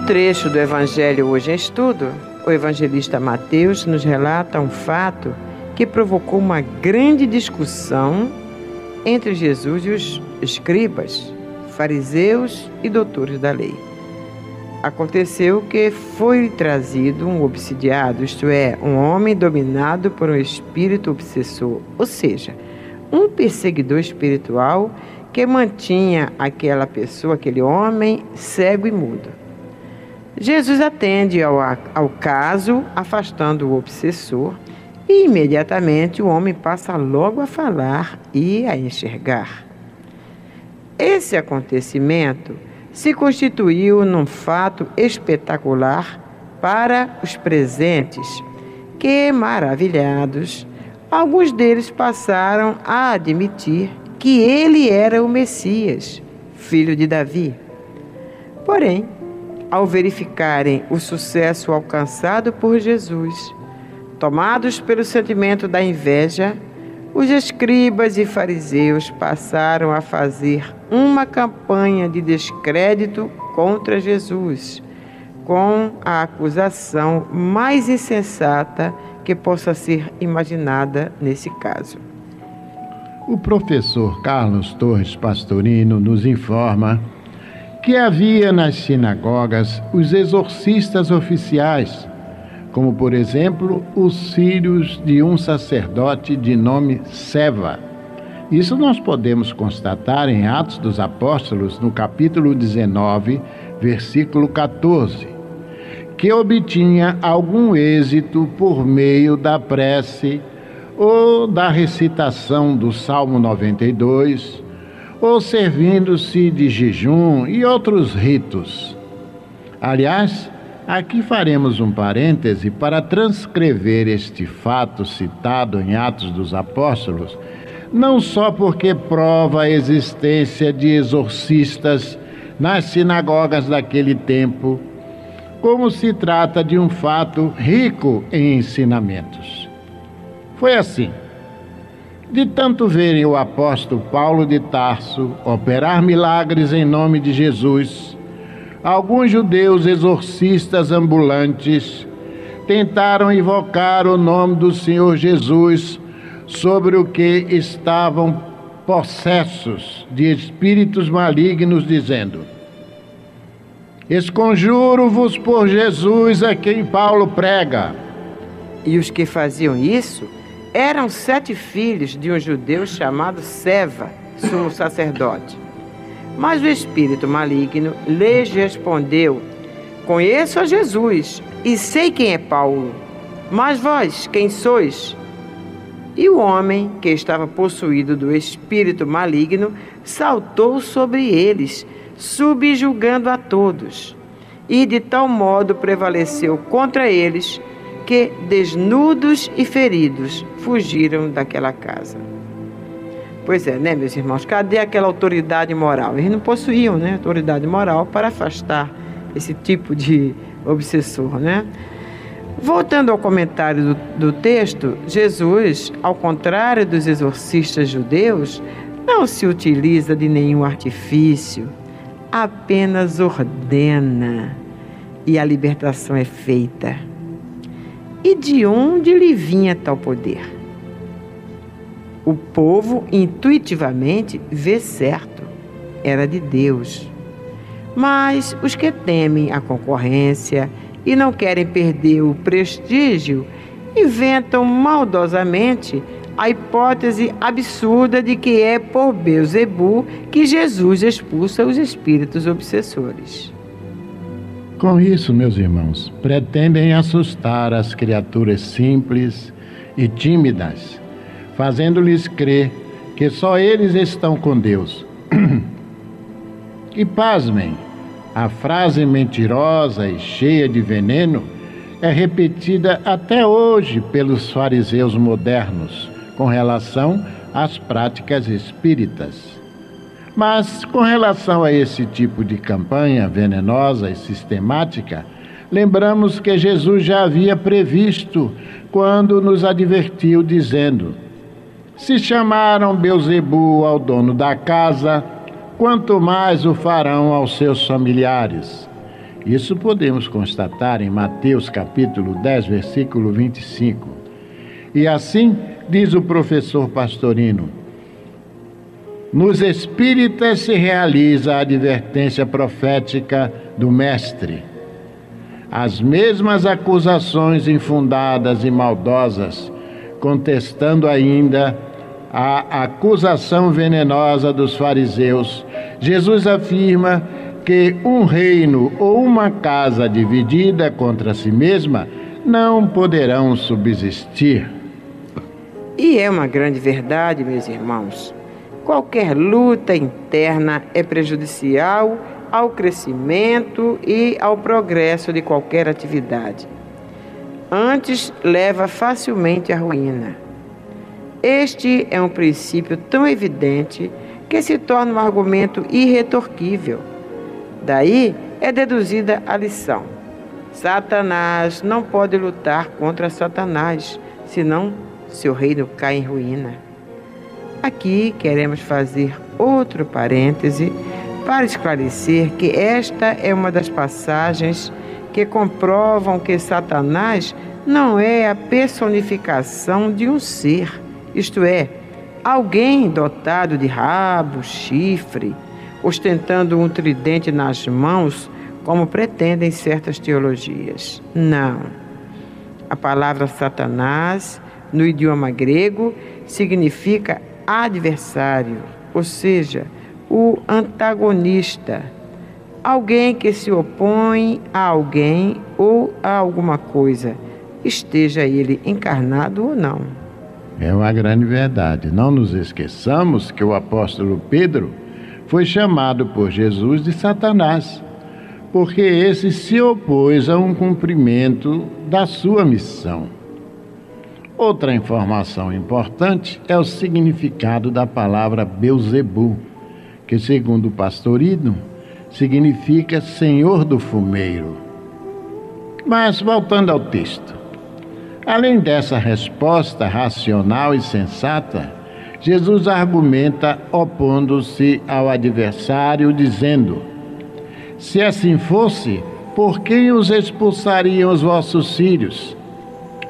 Trecho do Evangelho hoje em estudo, o evangelista Mateus nos relata um fato que provocou uma grande discussão entre Jesus e os escribas, fariseus e doutores da lei. Aconteceu que foi trazido um obsidiado, isto é, um homem dominado por um espírito obsessor, ou seja, um perseguidor espiritual que mantinha aquela pessoa, aquele homem, cego e mudo. Jesus atende ao, ao caso, afastando o obsessor, e imediatamente o homem passa logo a falar e a enxergar. Esse acontecimento se constituiu num fato espetacular para os presentes, que, maravilhados, alguns deles passaram a admitir que ele era o Messias, filho de Davi. Porém, ao verificarem o sucesso alcançado por Jesus, tomados pelo sentimento da inveja, os escribas e fariseus passaram a fazer uma campanha de descrédito contra Jesus, com a acusação mais insensata que possa ser imaginada nesse caso. O professor Carlos Torres Pastorino nos informa que havia nas sinagogas os exorcistas oficiais, como por exemplo os filhos de um sacerdote de nome Seva. Isso nós podemos constatar em Atos dos Apóstolos, no capítulo 19, versículo 14, que obtinha algum êxito por meio da prece ou da recitação do Salmo 92, ou servindo-se de jejum e outros ritos. Aliás, aqui faremos um parêntese para transcrever este fato citado em Atos dos Apóstolos, não só porque prova a existência de exorcistas nas sinagogas daquele tempo, como se trata de um fato rico em ensinamentos. Foi assim. De tanto verem o apóstolo Paulo de Tarso operar milagres em nome de Jesus, alguns judeus exorcistas ambulantes tentaram invocar o nome do Senhor Jesus sobre o que estavam possessos de espíritos malignos, dizendo: Esconjuro-vos por Jesus a quem Paulo prega. E os que faziam isso eram sete filhos de um judeu chamado Seva, sumo sacerdote. Mas o espírito maligno lhes respondeu: Conheço a Jesus e sei quem é Paulo. Mas vós, quem sois? E o homem, que estava possuído do espírito maligno, saltou sobre eles, subjugando a todos. E de tal modo prevaleceu contra eles que, desnudos e feridos, fugiram daquela casa. Pois é, né, meus irmãos? Cadê aquela autoridade moral? Eles não possuíam né, autoridade moral para afastar esse tipo de obsessor, né? Voltando ao comentário do, do texto, Jesus, ao contrário dos exorcistas judeus, não se utiliza de nenhum artifício, apenas ordena e a libertação é feita. E de onde lhe vinha tal poder? O povo intuitivamente vê certo, era de Deus. Mas os que temem a concorrência e não querem perder o prestígio inventam maldosamente a hipótese absurda de que é por Beuzebu que Jesus expulsa os espíritos obsessores. Com isso, meus irmãos, pretendem assustar as criaturas simples e tímidas, fazendo-lhes crer que só eles estão com Deus. e pasmem, a frase mentirosa e cheia de veneno é repetida até hoje pelos fariseus modernos com relação às práticas espíritas. Mas com relação a esse tipo de campanha venenosa e sistemática, lembramos que Jesus já havia previsto quando nos advertiu dizendo: Se chamaram Beuzebu ao dono da casa, quanto mais o farão aos seus familiares. Isso podemos constatar em Mateus capítulo 10, versículo 25. E assim diz o professor Pastorino: Nos espíritas se realiza a advertência profética do Mestre. As mesmas acusações infundadas e maldosas, contestando ainda a acusação venenosa dos fariseus, Jesus afirma que um reino ou uma casa dividida contra si mesma não poderão subsistir. E é uma grande verdade, meus irmãos. Qualquer luta interna é prejudicial ao crescimento e ao progresso de qualquer atividade. Antes, leva facilmente à ruína. Este é um princípio tão evidente que se torna um argumento irretorquível. Daí é deduzida a lição. Satanás não pode lutar contra Satanás, senão seu reino cai em ruína. Aqui queremos fazer outro parêntese para esclarecer que esta é uma das passagens que comprovam que Satanás não é a personificação de um ser, isto é, alguém dotado de rabo, chifre, ostentando um tridente nas mãos, como pretendem certas teologias. Não. A palavra Satanás, no idioma grego, significa adversário, ou seja, o antagonista, alguém que se opõe a alguém ou a alguma coisa, esteja ele encarnado ou não. É uma grande verdade. Não nos esqueçamos que o apóstolo Pedro foi chamado por Jesus de Satanás, porque esse se opôs a um cumprimento da sua missão. Outra informação importante é o significado da palavra Beuzebu, que, segundo o pastorino, significa Senhor do Fumeiro. Mas, voltando ao texto, além dessa resposta racional e sensata, Jesus argumenta opondo-se ao adversário, dizendo: Se assim fosse, por quem os expulsariam os vossos filhos?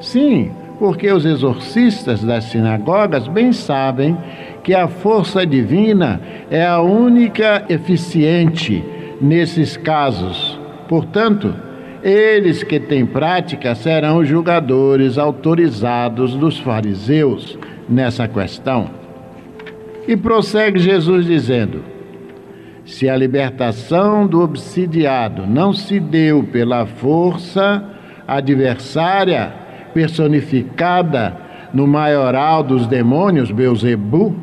Sim, porque os exorcistas das sinagogas bem sabem que a força divina é a única eficiente nesses casos. Portanto, eles que têm prática serão julgadores autorizados dos fariseus nessa questão. E prossegue Jesus dizendo: Se a libertação do obsidiado não se deu pela força adversária personificada no maioral dos demônios, Beuzebu,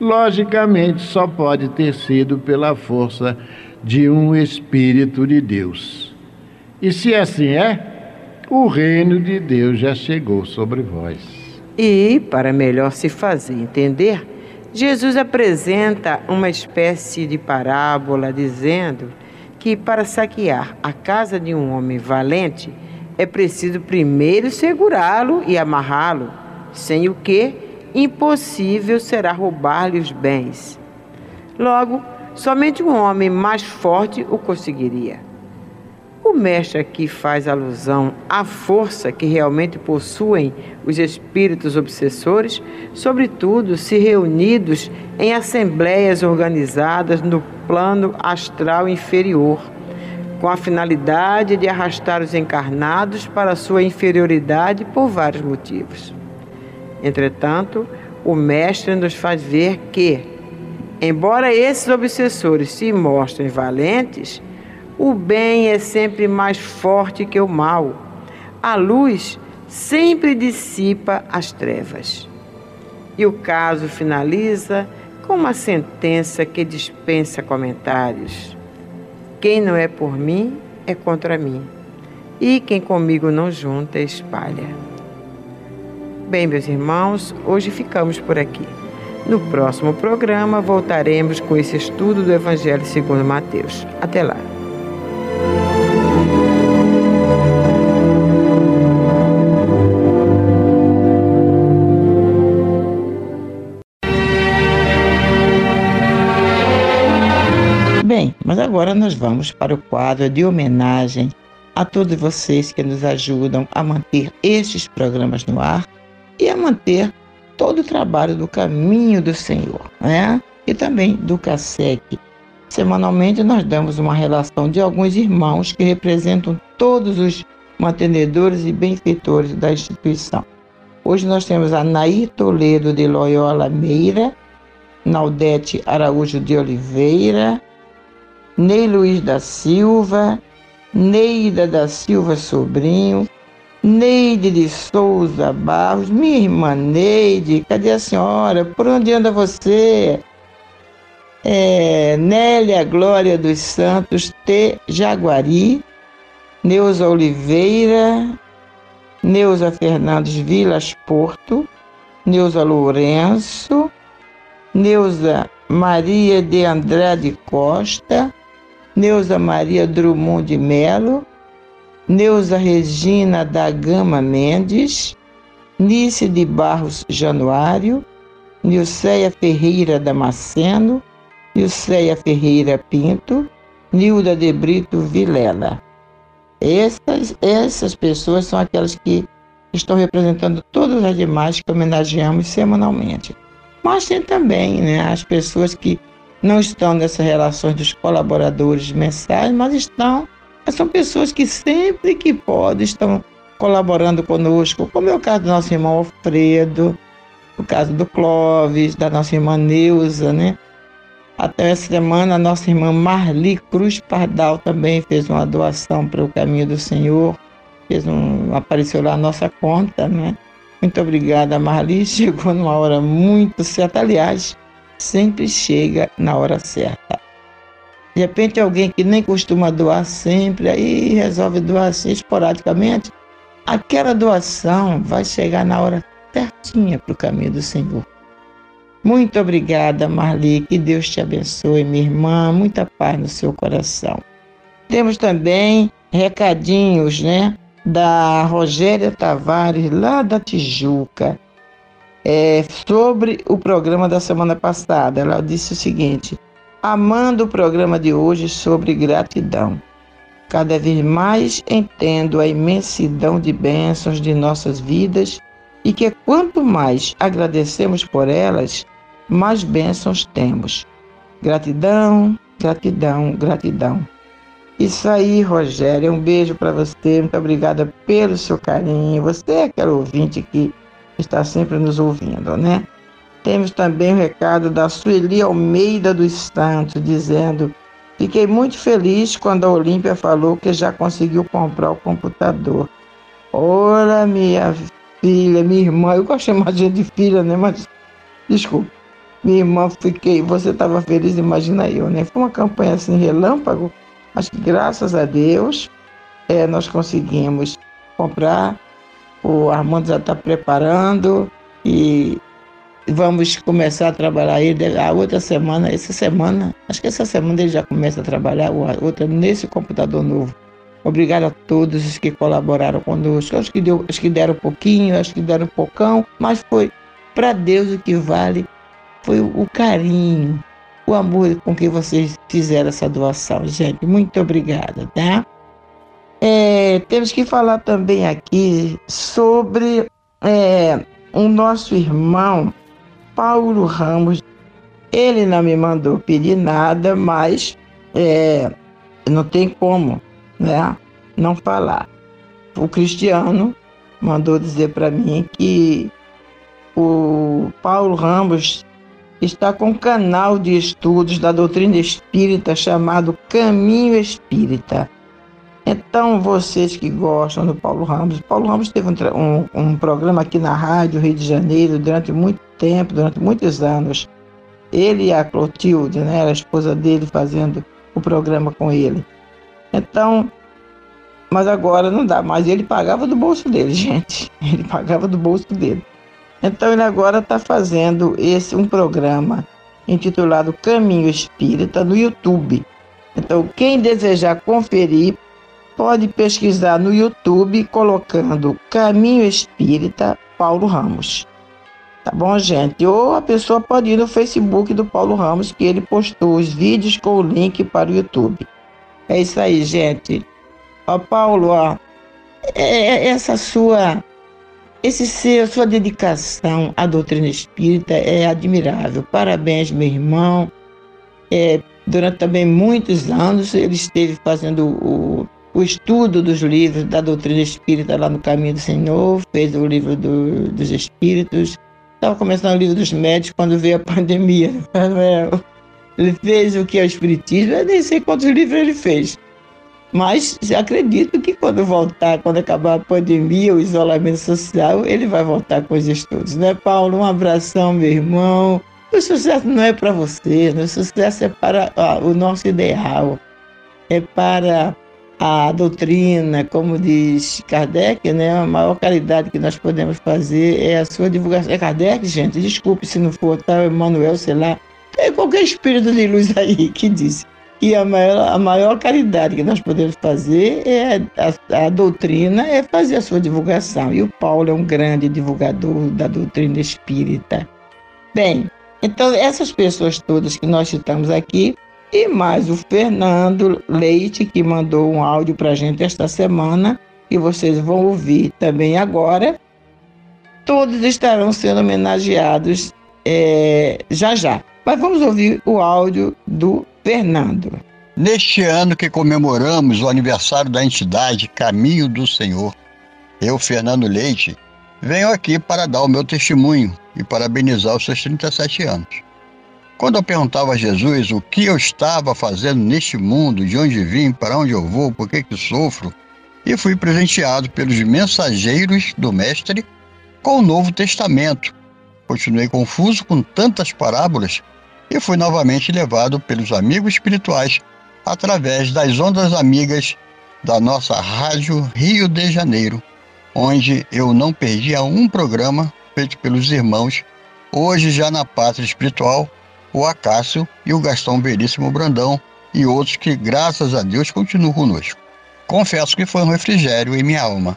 logicamente só pode ter sido pela força de um Espírito de Deus. E se assim é, o reino de Deus já chegou sobre vós. E, para melhor se fazer entender, Jesus apresenta uma espécie de parábola dizendo que para saquear a casa de um homem valente é preciso primeiro segurá-lo e amarrá-lo, sem o que impossível será roubar-lhe os bens. Logo, somente um homem mais forte o conseguiria. O mestre aqui faz alusão à força que realmente possuem os espíritos obsessores, sobretudo se reunidos em assembleias organizadas no plano astral inferior, com a finalidade de arrastar os encarnados para sua inferioridade por vários motivos. Entretanto, o mestre nos faz ver que, embora esses obsessores se mostrem valentes, o bem é sempre mais forte que o mal. A luz sempre dissipa as trevas. E o caso finaliza com uma sentença que dispensa comentários. Quem não é por mim é contra mim, e quem comigo não junta espalha. Bem, meus irmãos, hoje ficamos por aqui. No próximo programa voltaremos com esse estudo do Evangelho segundo Mateus. Até lá. Agora nós vamos para o quadro de homenagem a todos vocês que nos ajudam a manter estes programas no ar e a manter todo o trabalho do caminho do Senhor, né? E também do CASEC. Semanalmente nós damos uma relação de alguns irmãos que representam todos os mantenedores e benfeitores da instituição. Hoje nós temos a Nair Toledo de Loyola Meira, Naudete Araújo de Oliveira, Ney Luiz da Silva, Neida da Silva Sobrinho, Neide de Souza Barros, minha irmã Neide, cadê a senhora? Por onde anda você? É, Nélia Glória dos Santos T. Jaguari, Neuza Oliveira, Neuza Fernandes Vilas Porto, Neuza Lourenço, Neuza Maria de Andrade Costa, Neuza Maria Drummond de Melo, Neuza Regina da Gama Mendes, Nice de Barros Januário, Nilceia Ferreira Damasceno, Nilceia Ferreira Pinto, Nilda de Brito Vilela. Essas, essas pessoas são aquelas que estão representando todas as demais que homenageamos semanalmente. Mas tem também né, as pessoas que não estão nessas relações dos colaboradores mensais, mas estão, são pessoas que sempre que podem estão colaborando conosco, como é o caso do nosso irmão Alfredo, o caso do Clóvis, da nossa irmã Neuza, né? Até essa semana, a nossa irmã Marli Cruz Pardal também fez uma doação para o caminho do Senhor. Fez um, apareceu lá a nossa conta, né? Muito obrigada, Marli. Chegou numa hora muito certa. Aliás, sempre chega na hora certa. De repente, alguém que nem costuma doar sempre, aí resolve doar assim esporadicamente, aquela doação vai chegar na hora certinha para o caminho do Senhor. Muito obrigada, Marli. Que Deus te abençoe, minha irmã. Muita paz no seu coração. Temos também recadinhos, né? Da Rogéria Tavares, lá da Tijuca, é, sobre o programa da semana passada. Ela disse o seguinte: amando o programa de hoje sobre gratidão. Cada vez mais entendo a imensidão de bênçãos de nossas vidas e que quanto mais agradecemos por elas, mais bênçãos temos. Gratidão, gratidão, gratidão. Isso aí, Rogério. Um beijo para você. Muito obrigada pelo seu carinho. Você é aquele ouvinte que está sempre nos ouvindo, né? Temos também o recado da Sueli Almeida dos Santos, dizendo: Fiquei muito feliz quando a Olímpia falou que já conseguiu comprar o computador. Ora, minha filha, minha irmã, eu gosto de chamar de filha, né? Mas, desculpa. Minha irmã, fiquei, você estava feliz, imagina eu, né? Foi uma campanha assim, relâmpago. Acho que graças a Deus é, nós conseguimos comprar. O Armando já está preparando e vamos começar a trabalhar ele a outra semana, essa semana, acho que essa semana ele já começa a trabalhar, a outra nesse computador novo. Obrigado a todos os que colaboraram conosco. Acho que, deu, acho que deram pouquinho, acho que deram pocão, mas foi para Deus o que vale foi o carinho, o amor com que vocês fizeram essa doação, gente. Muito obrigada, tá? É, temos que falar também aqui sobre é, o nosso irmão Paulo Ramos. Ele não me mandou pedir nada, mas é, não tem como né, não falar. O Cristiano mandou dizer para mim que o Paulo Ramos está com um canal de estudos da doutrina espírita chamado Caminho Espírita. Então, vocês que gostam do Paulo Ramos, Paulo Ramos teve um, um, um, programa aqui na Rádio Rio de Janeiro durante muito tempo, durante muitos anos. Ele e a Clotilde, né, a esposa dele, fazendo o programa com ele. Então, mas agora não dá mais. Ele pagava do bolso dele, gente. Ele pagava do bolso dele. Então ele agora está fazendo esse um programa intitulado Caminho Espírita no YouTube. Então quem desejar conferir pode pesquisar no YouTube colocando Caminho Espírita Paulo Ramos. Tá bom, gente? Ou a pessoa pode ir no Facebook do Paulo Ramos, que ele postou os vídeos com o link para o YouTube. É isso aí, gente. Ó, Paulo, ó, é, é essa sua, esse seu, sua dedicação à doutrina espírita é admirável. Parabéns, meu irmão. É, durante também muitos anos ele esteve fazendo o, o estudo dos livros da doutrina espírita lá no Caminho do Senhor, fez o livro do, dos Espíritos, estava começando o livro dos médicos quando veio a pandemia. Ele fez o que é o Espiritismo, eu nem sei quantos livros ele fez. Mas acredito que quando voltar, quando acabar a pandemia, o isolamento social, ele vai voltar com os estudos, né, Paulo? Um abração, meu irmão. O sucesso não é para você, né? o sucesso é para o nosso ideal, é para a doutrina, como diz Kardec, né? A maior caridade que nós podemos fazer é a sua divulgação. É Kardec, gente? Desculpe se não for, tá? Emmanuel, sei lá. É qualquer espírito de luz aí que disse que a maior, a maior caridade que nós podemos fazer é a, a doutrina, é fazer a sua divulgação. E o Paulo é um grande divulgador da doutrina espírita. Bem, então essas pessoas todas que nós citamos aqui e mais o Fernando Leite, que mandou um áudio para a gente esta semana, e vocês vão ouvir também agora. Todos estarão sendo homenageados é, já já. Mas vamos ouvir o áudio do Fernando. Neste ano que comemoramos o aniversário da entidade Caminho do Senhor, eu, Fernando Leite, venho aqui para dar o meu testemunho e parabenizar os seus 37 anos. Quando eu perguntava a Jesus o que eu estava fazendo neste mundo, de onde vim, para onde eu vou, por que, que sofro, e fui presenteado pelos mensageiros do Mestre com o Novo Testamento. Continuei confuso com tantas parábolas e fui novamente levado pelos amigos espirituais através das ondas amigas da nossa Rádio Rio de Janeiro, onde eu não perdia um programa feito pelos irmãos, hoje já na pátria espiritual o Acácio e o Gastão Veríssimo Brandão e outros que, graças a Deus, continuam conosco. Confesso que foi um refrigério em minha alma.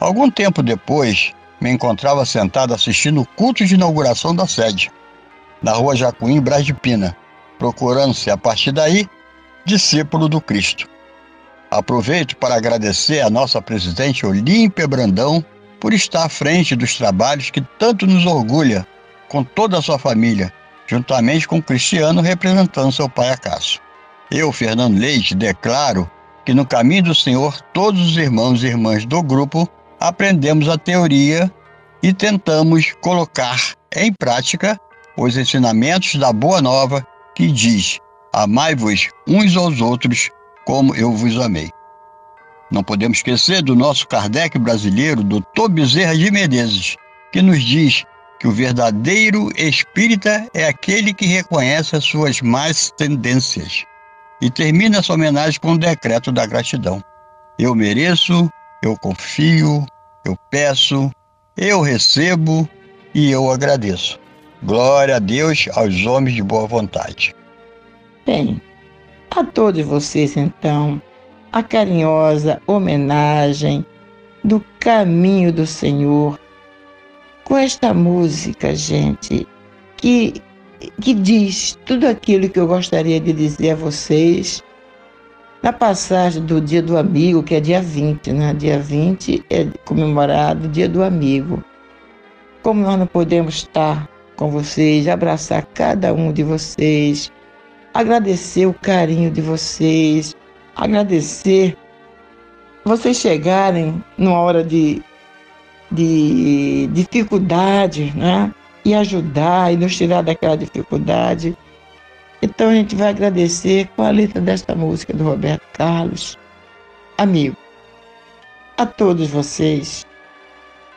Algum tempo depois, me encontrava sentado assistindo o culto de inauguração da sede, na rua Jacuim, Brás de Pina, procurando-se, a partir daí, discípulo do Cristo. Aproveito para agradecer a nossa presidente Olímpia Brandão por estar à frente dos trabalhos que tanto nos orgulha, com toda a sua família, juntamente com Cristiano representando seu pai Acácio. Eu, Fernando Leite, declaro que no caminho do Senhor todos os irmãos e irmãs do grupo aprendemos a teoria e tentamos colocar em prática os ensinamentos da Boa Nova que diz: Amai-vos uns aos outros como eu vos amei. Não podemos esquecer do nosso Kardec brasileiro, Dr. Bezerra de Menezes, que nos diz que o verdadeiro espírita é aquele que reconhece as suas más tendências. E termina essa homenagem com o decreto da gratidão. Eu mereço, eu confio, eu peço, eu recebo e eu agradeço. Glória a Deus aos homens de boa vontade. Bem, a todos vocês então, a carinhosa homenagem do caminho do Senhor com esta música, gente, que, que diz tudo aquilo que eu gostaria de dizer a vocês na passagem do Dia do Amigo, que é dia 20, né? Dia 20 é comemorado o Dia do Amigo. Como nós não podemos estar com vocês, abraçar cada um de vocês, agradecer o carinho de vocês, agradecer vocês chegarem numa hora de de dificuldade, né? E ajudar e nos tirar daquela dificuldade. Então a gente vai agradecer com a letra desta música do Roberto Carlos. Amigo, a todos vocês,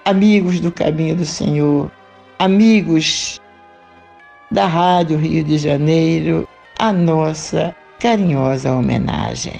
amigos do caminho do Senhor, amigos da Rádio Rio de Janeiro, a nossa carinhosa homenagem.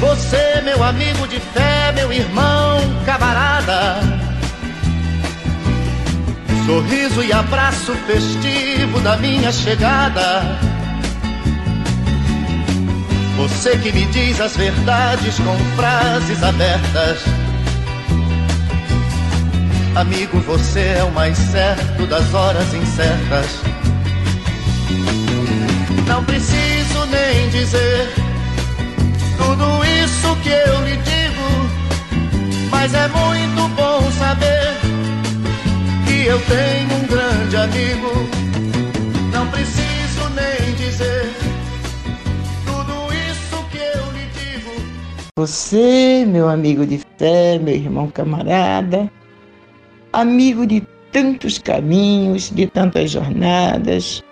Você, meu amigo de fé, meu irmão, camarada. Sorriso e abraço festivo da minha chegada. Você que me diz as verdades com frases abertas. Amigo, você é o mais certo das horas incertas. Não preciso nem dizer tudo isso que eu lhe digo, mas é muito bom saber que eu tenho um grande amigo. Não preciso nem dizer tudo isso que eu lhe digo. Você, meu amigo de fé, meu irmão camarada, amigo de tantos caminhos, de tantas jornadas,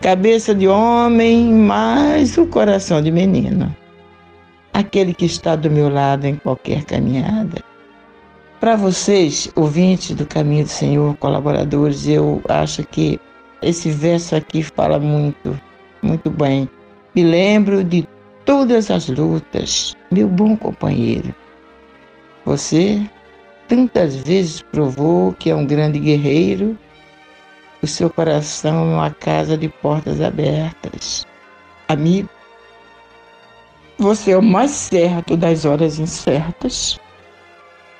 cabeça de homem, mas o coração de menino aquele que está do meu lado em qualquer caminhada. Para vocês, ouvintes do Caminho do Senhor, colaboradores, eu acho que esse verso aqui fala muito, muito bem. Me lembro de todas as lutas, meu bom companheiro. Você tantas vezes provou que é um grande guerreiro, o seu coração é uma casa de portas abertas. Amigo, você é o mais certo das horas incertas.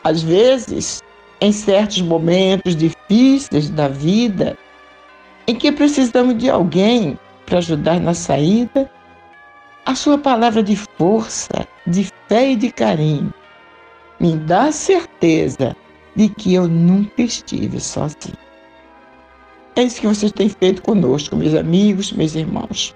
Às vezes, em certos momentos difíceis da vida, em que precisamos de alguém para ajudar na saída, a sua palavra de força, de fé e de carinho me dá a certeza de que eu nunca estive sozinho. É isso que vocês têm feito conosco, meus amigos, meus irmãos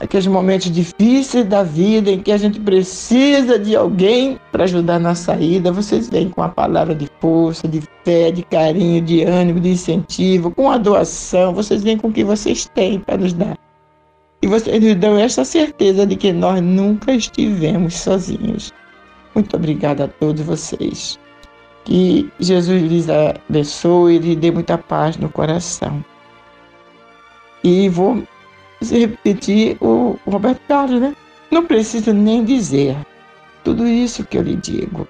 aqueles momentos difíceis da vida em que a gente precisa de alguém para ajudar na saída, vocês vêm com a palavra de força, de fé, de carinho, de ânimo, de incentivo, com a doação, vocês vêm com o que vocês têm para nos dar. E vocês nos dão esta certeza de que nós nunca estivemos sozinhos. Muito obrigada a todos vocês. Que Jesus lhes abençoe e lhe dê muita paz no coração. E vou se repetir o Roberto Carlos, né? Não preciso nem dizer tudo isso que eu lhe digo.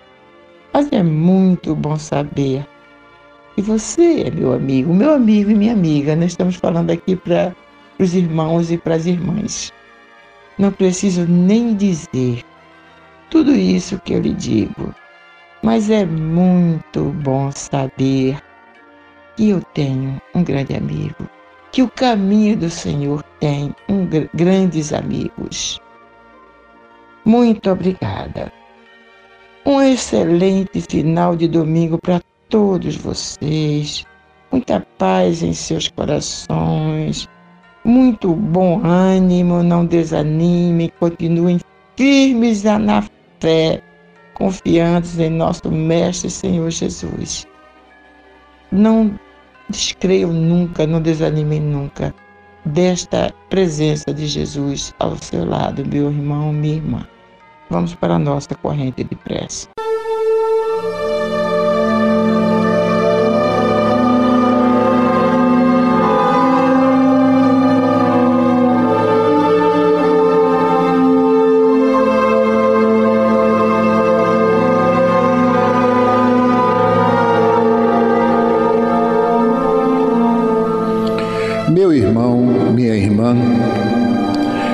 Mas é muito bom saber que você é meu amigo, meu amigo e minha amiga. Nós estamos falando aqui para os irmãos e para as irmãs. Não preciso nem dizer tudo isso que eu lhe digo, mas é muito bom saber que eu tenho um grande amigo que o caminho do Senhor tem um, grandes amigos. Muito obrigada. Um excelente final de domingo para todos vocês. Muita paz em seus corações. Muito bom ânimo, não desanimem, continuem firmes na fé, confiantes em nosso Mestre Senhor Jesus. Não descreiam nunca, não desanimem nunca. desta presença de Jesus ao seu lado, meu irmão, minha irmã. Vamos para a nossa corrente de prece.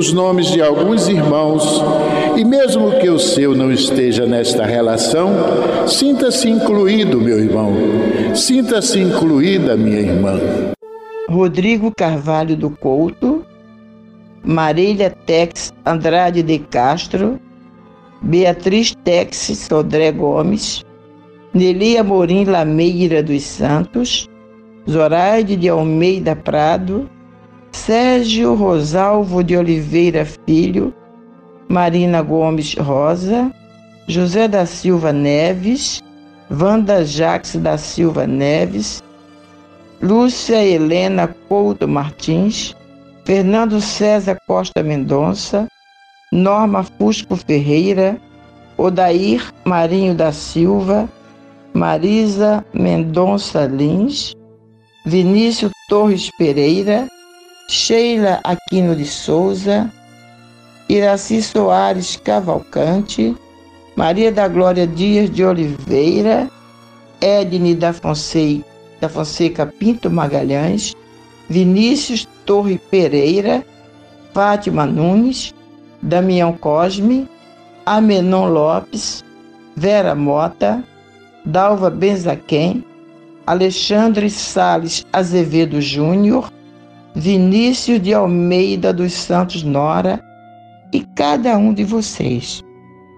os nomes de alguns irmãos e, mesmo que o seu não esteja nesta relação, sinta-se incluído, meu irmão, sinta-se incluída, minha irmã. Rodrigo Carvalho do Couto, Marília Tex Andrade de Castro, Beatriz Tex Sodré Gomes, Nelia Morim Lameira dos Santos, Zoraide de Almeida Prado, Sérgio Rosalvo de Oliveira Filho, Marina Gomes Rosa, José da Silva Neves, Wanda Jacques da Silva Neves, Lúcia Helena Couto Martins, Fernando César Costa Mendonça, Norma Fusco Ferreira, Odair Marinho da Silva, Marisa Mendonça Lins, Vinícius Torres Pereira, Sheila Aquino de Souza, Iraci Soares Cavalcante, Maria da Glória Dias de Oliveira, Edne da Fonseca, da Fonseca Pinto Magalhães, Vinícius Torre Pereira, Fátima Nunes, Damião Cosme, Amenon Lopes, Vera Mota, Dalva Benzaquem, Alexandre Sales Azevedo Júnior, Vinícius de Almeida dos Santos Nora e cada um de vocês,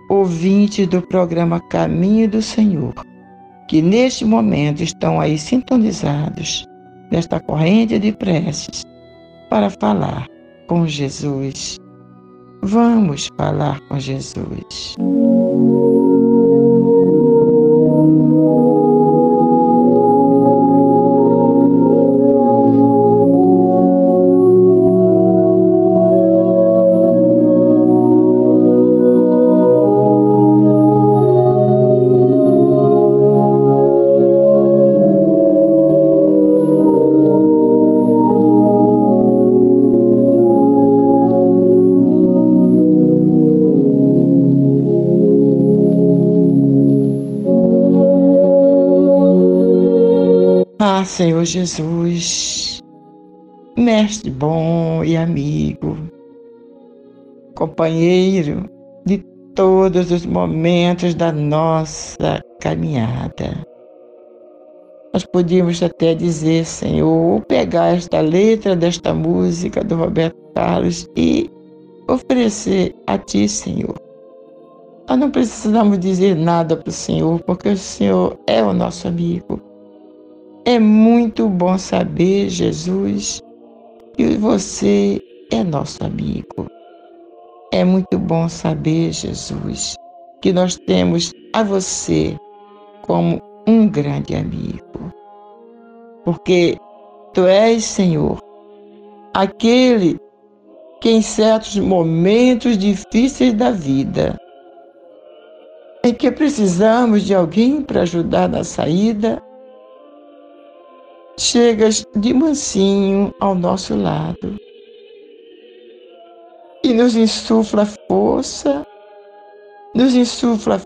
ouvintes do programa Caminho do Senhor, que neste momento estão aí sintonizados nesta corrente de preces para falar com Jesus. Vamos falar com Jesus. Senhor Jesus, mestre bom e amigo, companheiro de todos os momentos da nossa caminhada. nós podíamos até dizer, Senhor, pegar esta letra desta música do Roberto Carlos e oferecer a Ti, Senhor. Nós não precisamos dizer nada para o Senhor, porque o Senhor é o nosso amigo. É muito bom saber, Jesus, que você é nosso amigo. É muito bom saber, Jesus, que nós temos a você como um grande amigo. Porque tu és, Senhor, aquele que em certos momentos difíceis da vida, em que precisamos de alguém para ajudar na saída, chegas de mansinho ao nosso lado e nos insufla força, nos insufla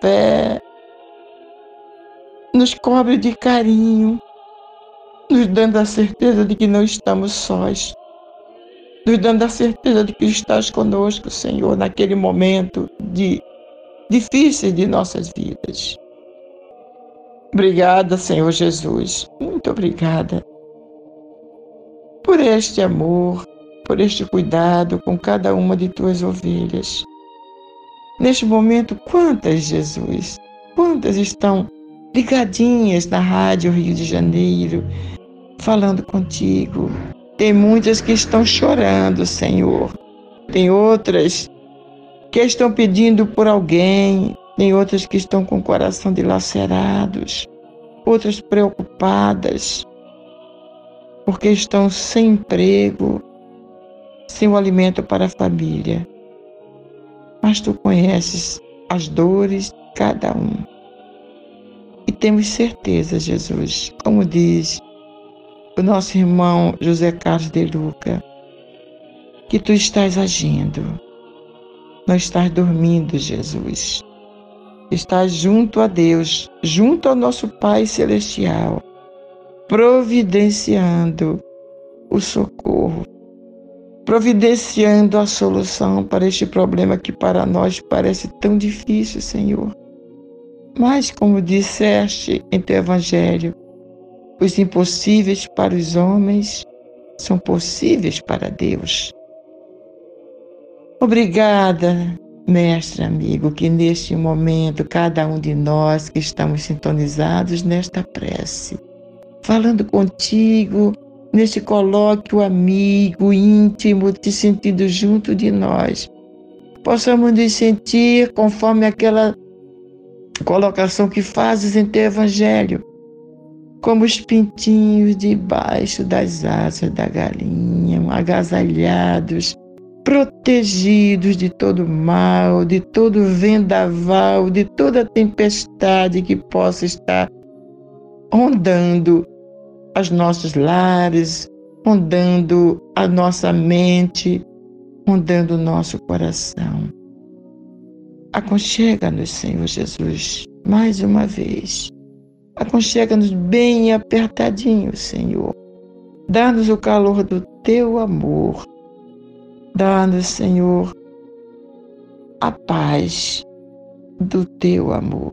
fé, nos cobre de carinho, nos dando a certeza de que não estamos sós, nos dando a certeza de que estás conosco, Senhor, naquele momento de difícil de nossas vidas. Obrigada, Senhor Jesus, muito obrigada por este amor, por este cuidado com cada uma de tuas ovelhas. Neste momento, quantas, Jesus, quantas estão ligadinhas na Rádio Rio de Janeiro, falando contigo. Tem muitas que estão chorando, Senhor. Tem outras que estão pedindo por alguém, tem outras que estão com o coração dilacerados, outras preocupadas, porque estão sem emprego, sem o alimento para a família. Mas tu conheces as dores de cada um. E temos certeza, Jesus, como diz o nosso irmão José Carlos de Luca, que tu estás agindo. Não estás dormindo, Jesus. Estás junto a Deus, junto ao nosso Pai Celestial, providenciando o socorro providenciando a solução para este problema que para nós parece tão difícil, Senhor. Mas, como disseste em teu Evangelho, os impossíveis para os homens são possíveis para Deus. Obrigada, mestre amigo, que neste momento cada um de nós que estamos sintonizados nesta prece, falando contigo, neste colóquio amigo, íntimo, te sentindo junto de nós. Possamos nos sentir conforme aquela colocação que fazes em teu evangelho, como os pintinhos debaixo das asas da galinha, agasalhados, protegidos de todo mal, de todo vendaval, de toda tempestade que possa estar rondando os nossos lares, rondando a nossa mente, rondando o nosso coração. Aconchega-nos, Senhor Jesus, mais uma vez. Aconchega-nos bem apertadinho, Senhor. Dá-nos o calor do teu amor. Dá-nos, Senhor, a paz do teu amor.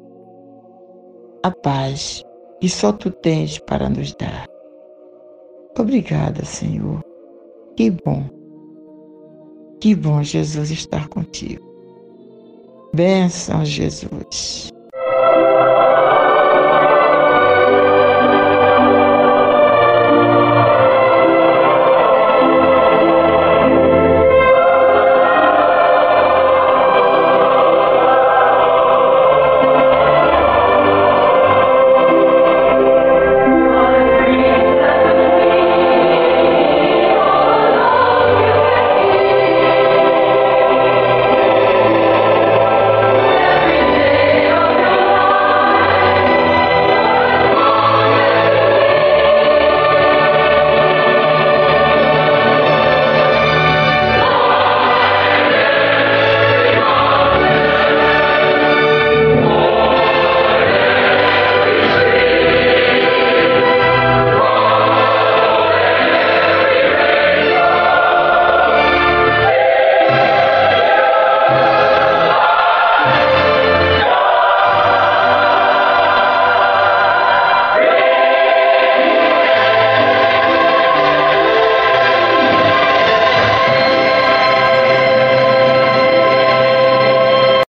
A paz que só tu tens para nos dar. Obrigada, Senhor. Que bom. Que bom, Jesus, estar contigo. Benção, Jesus.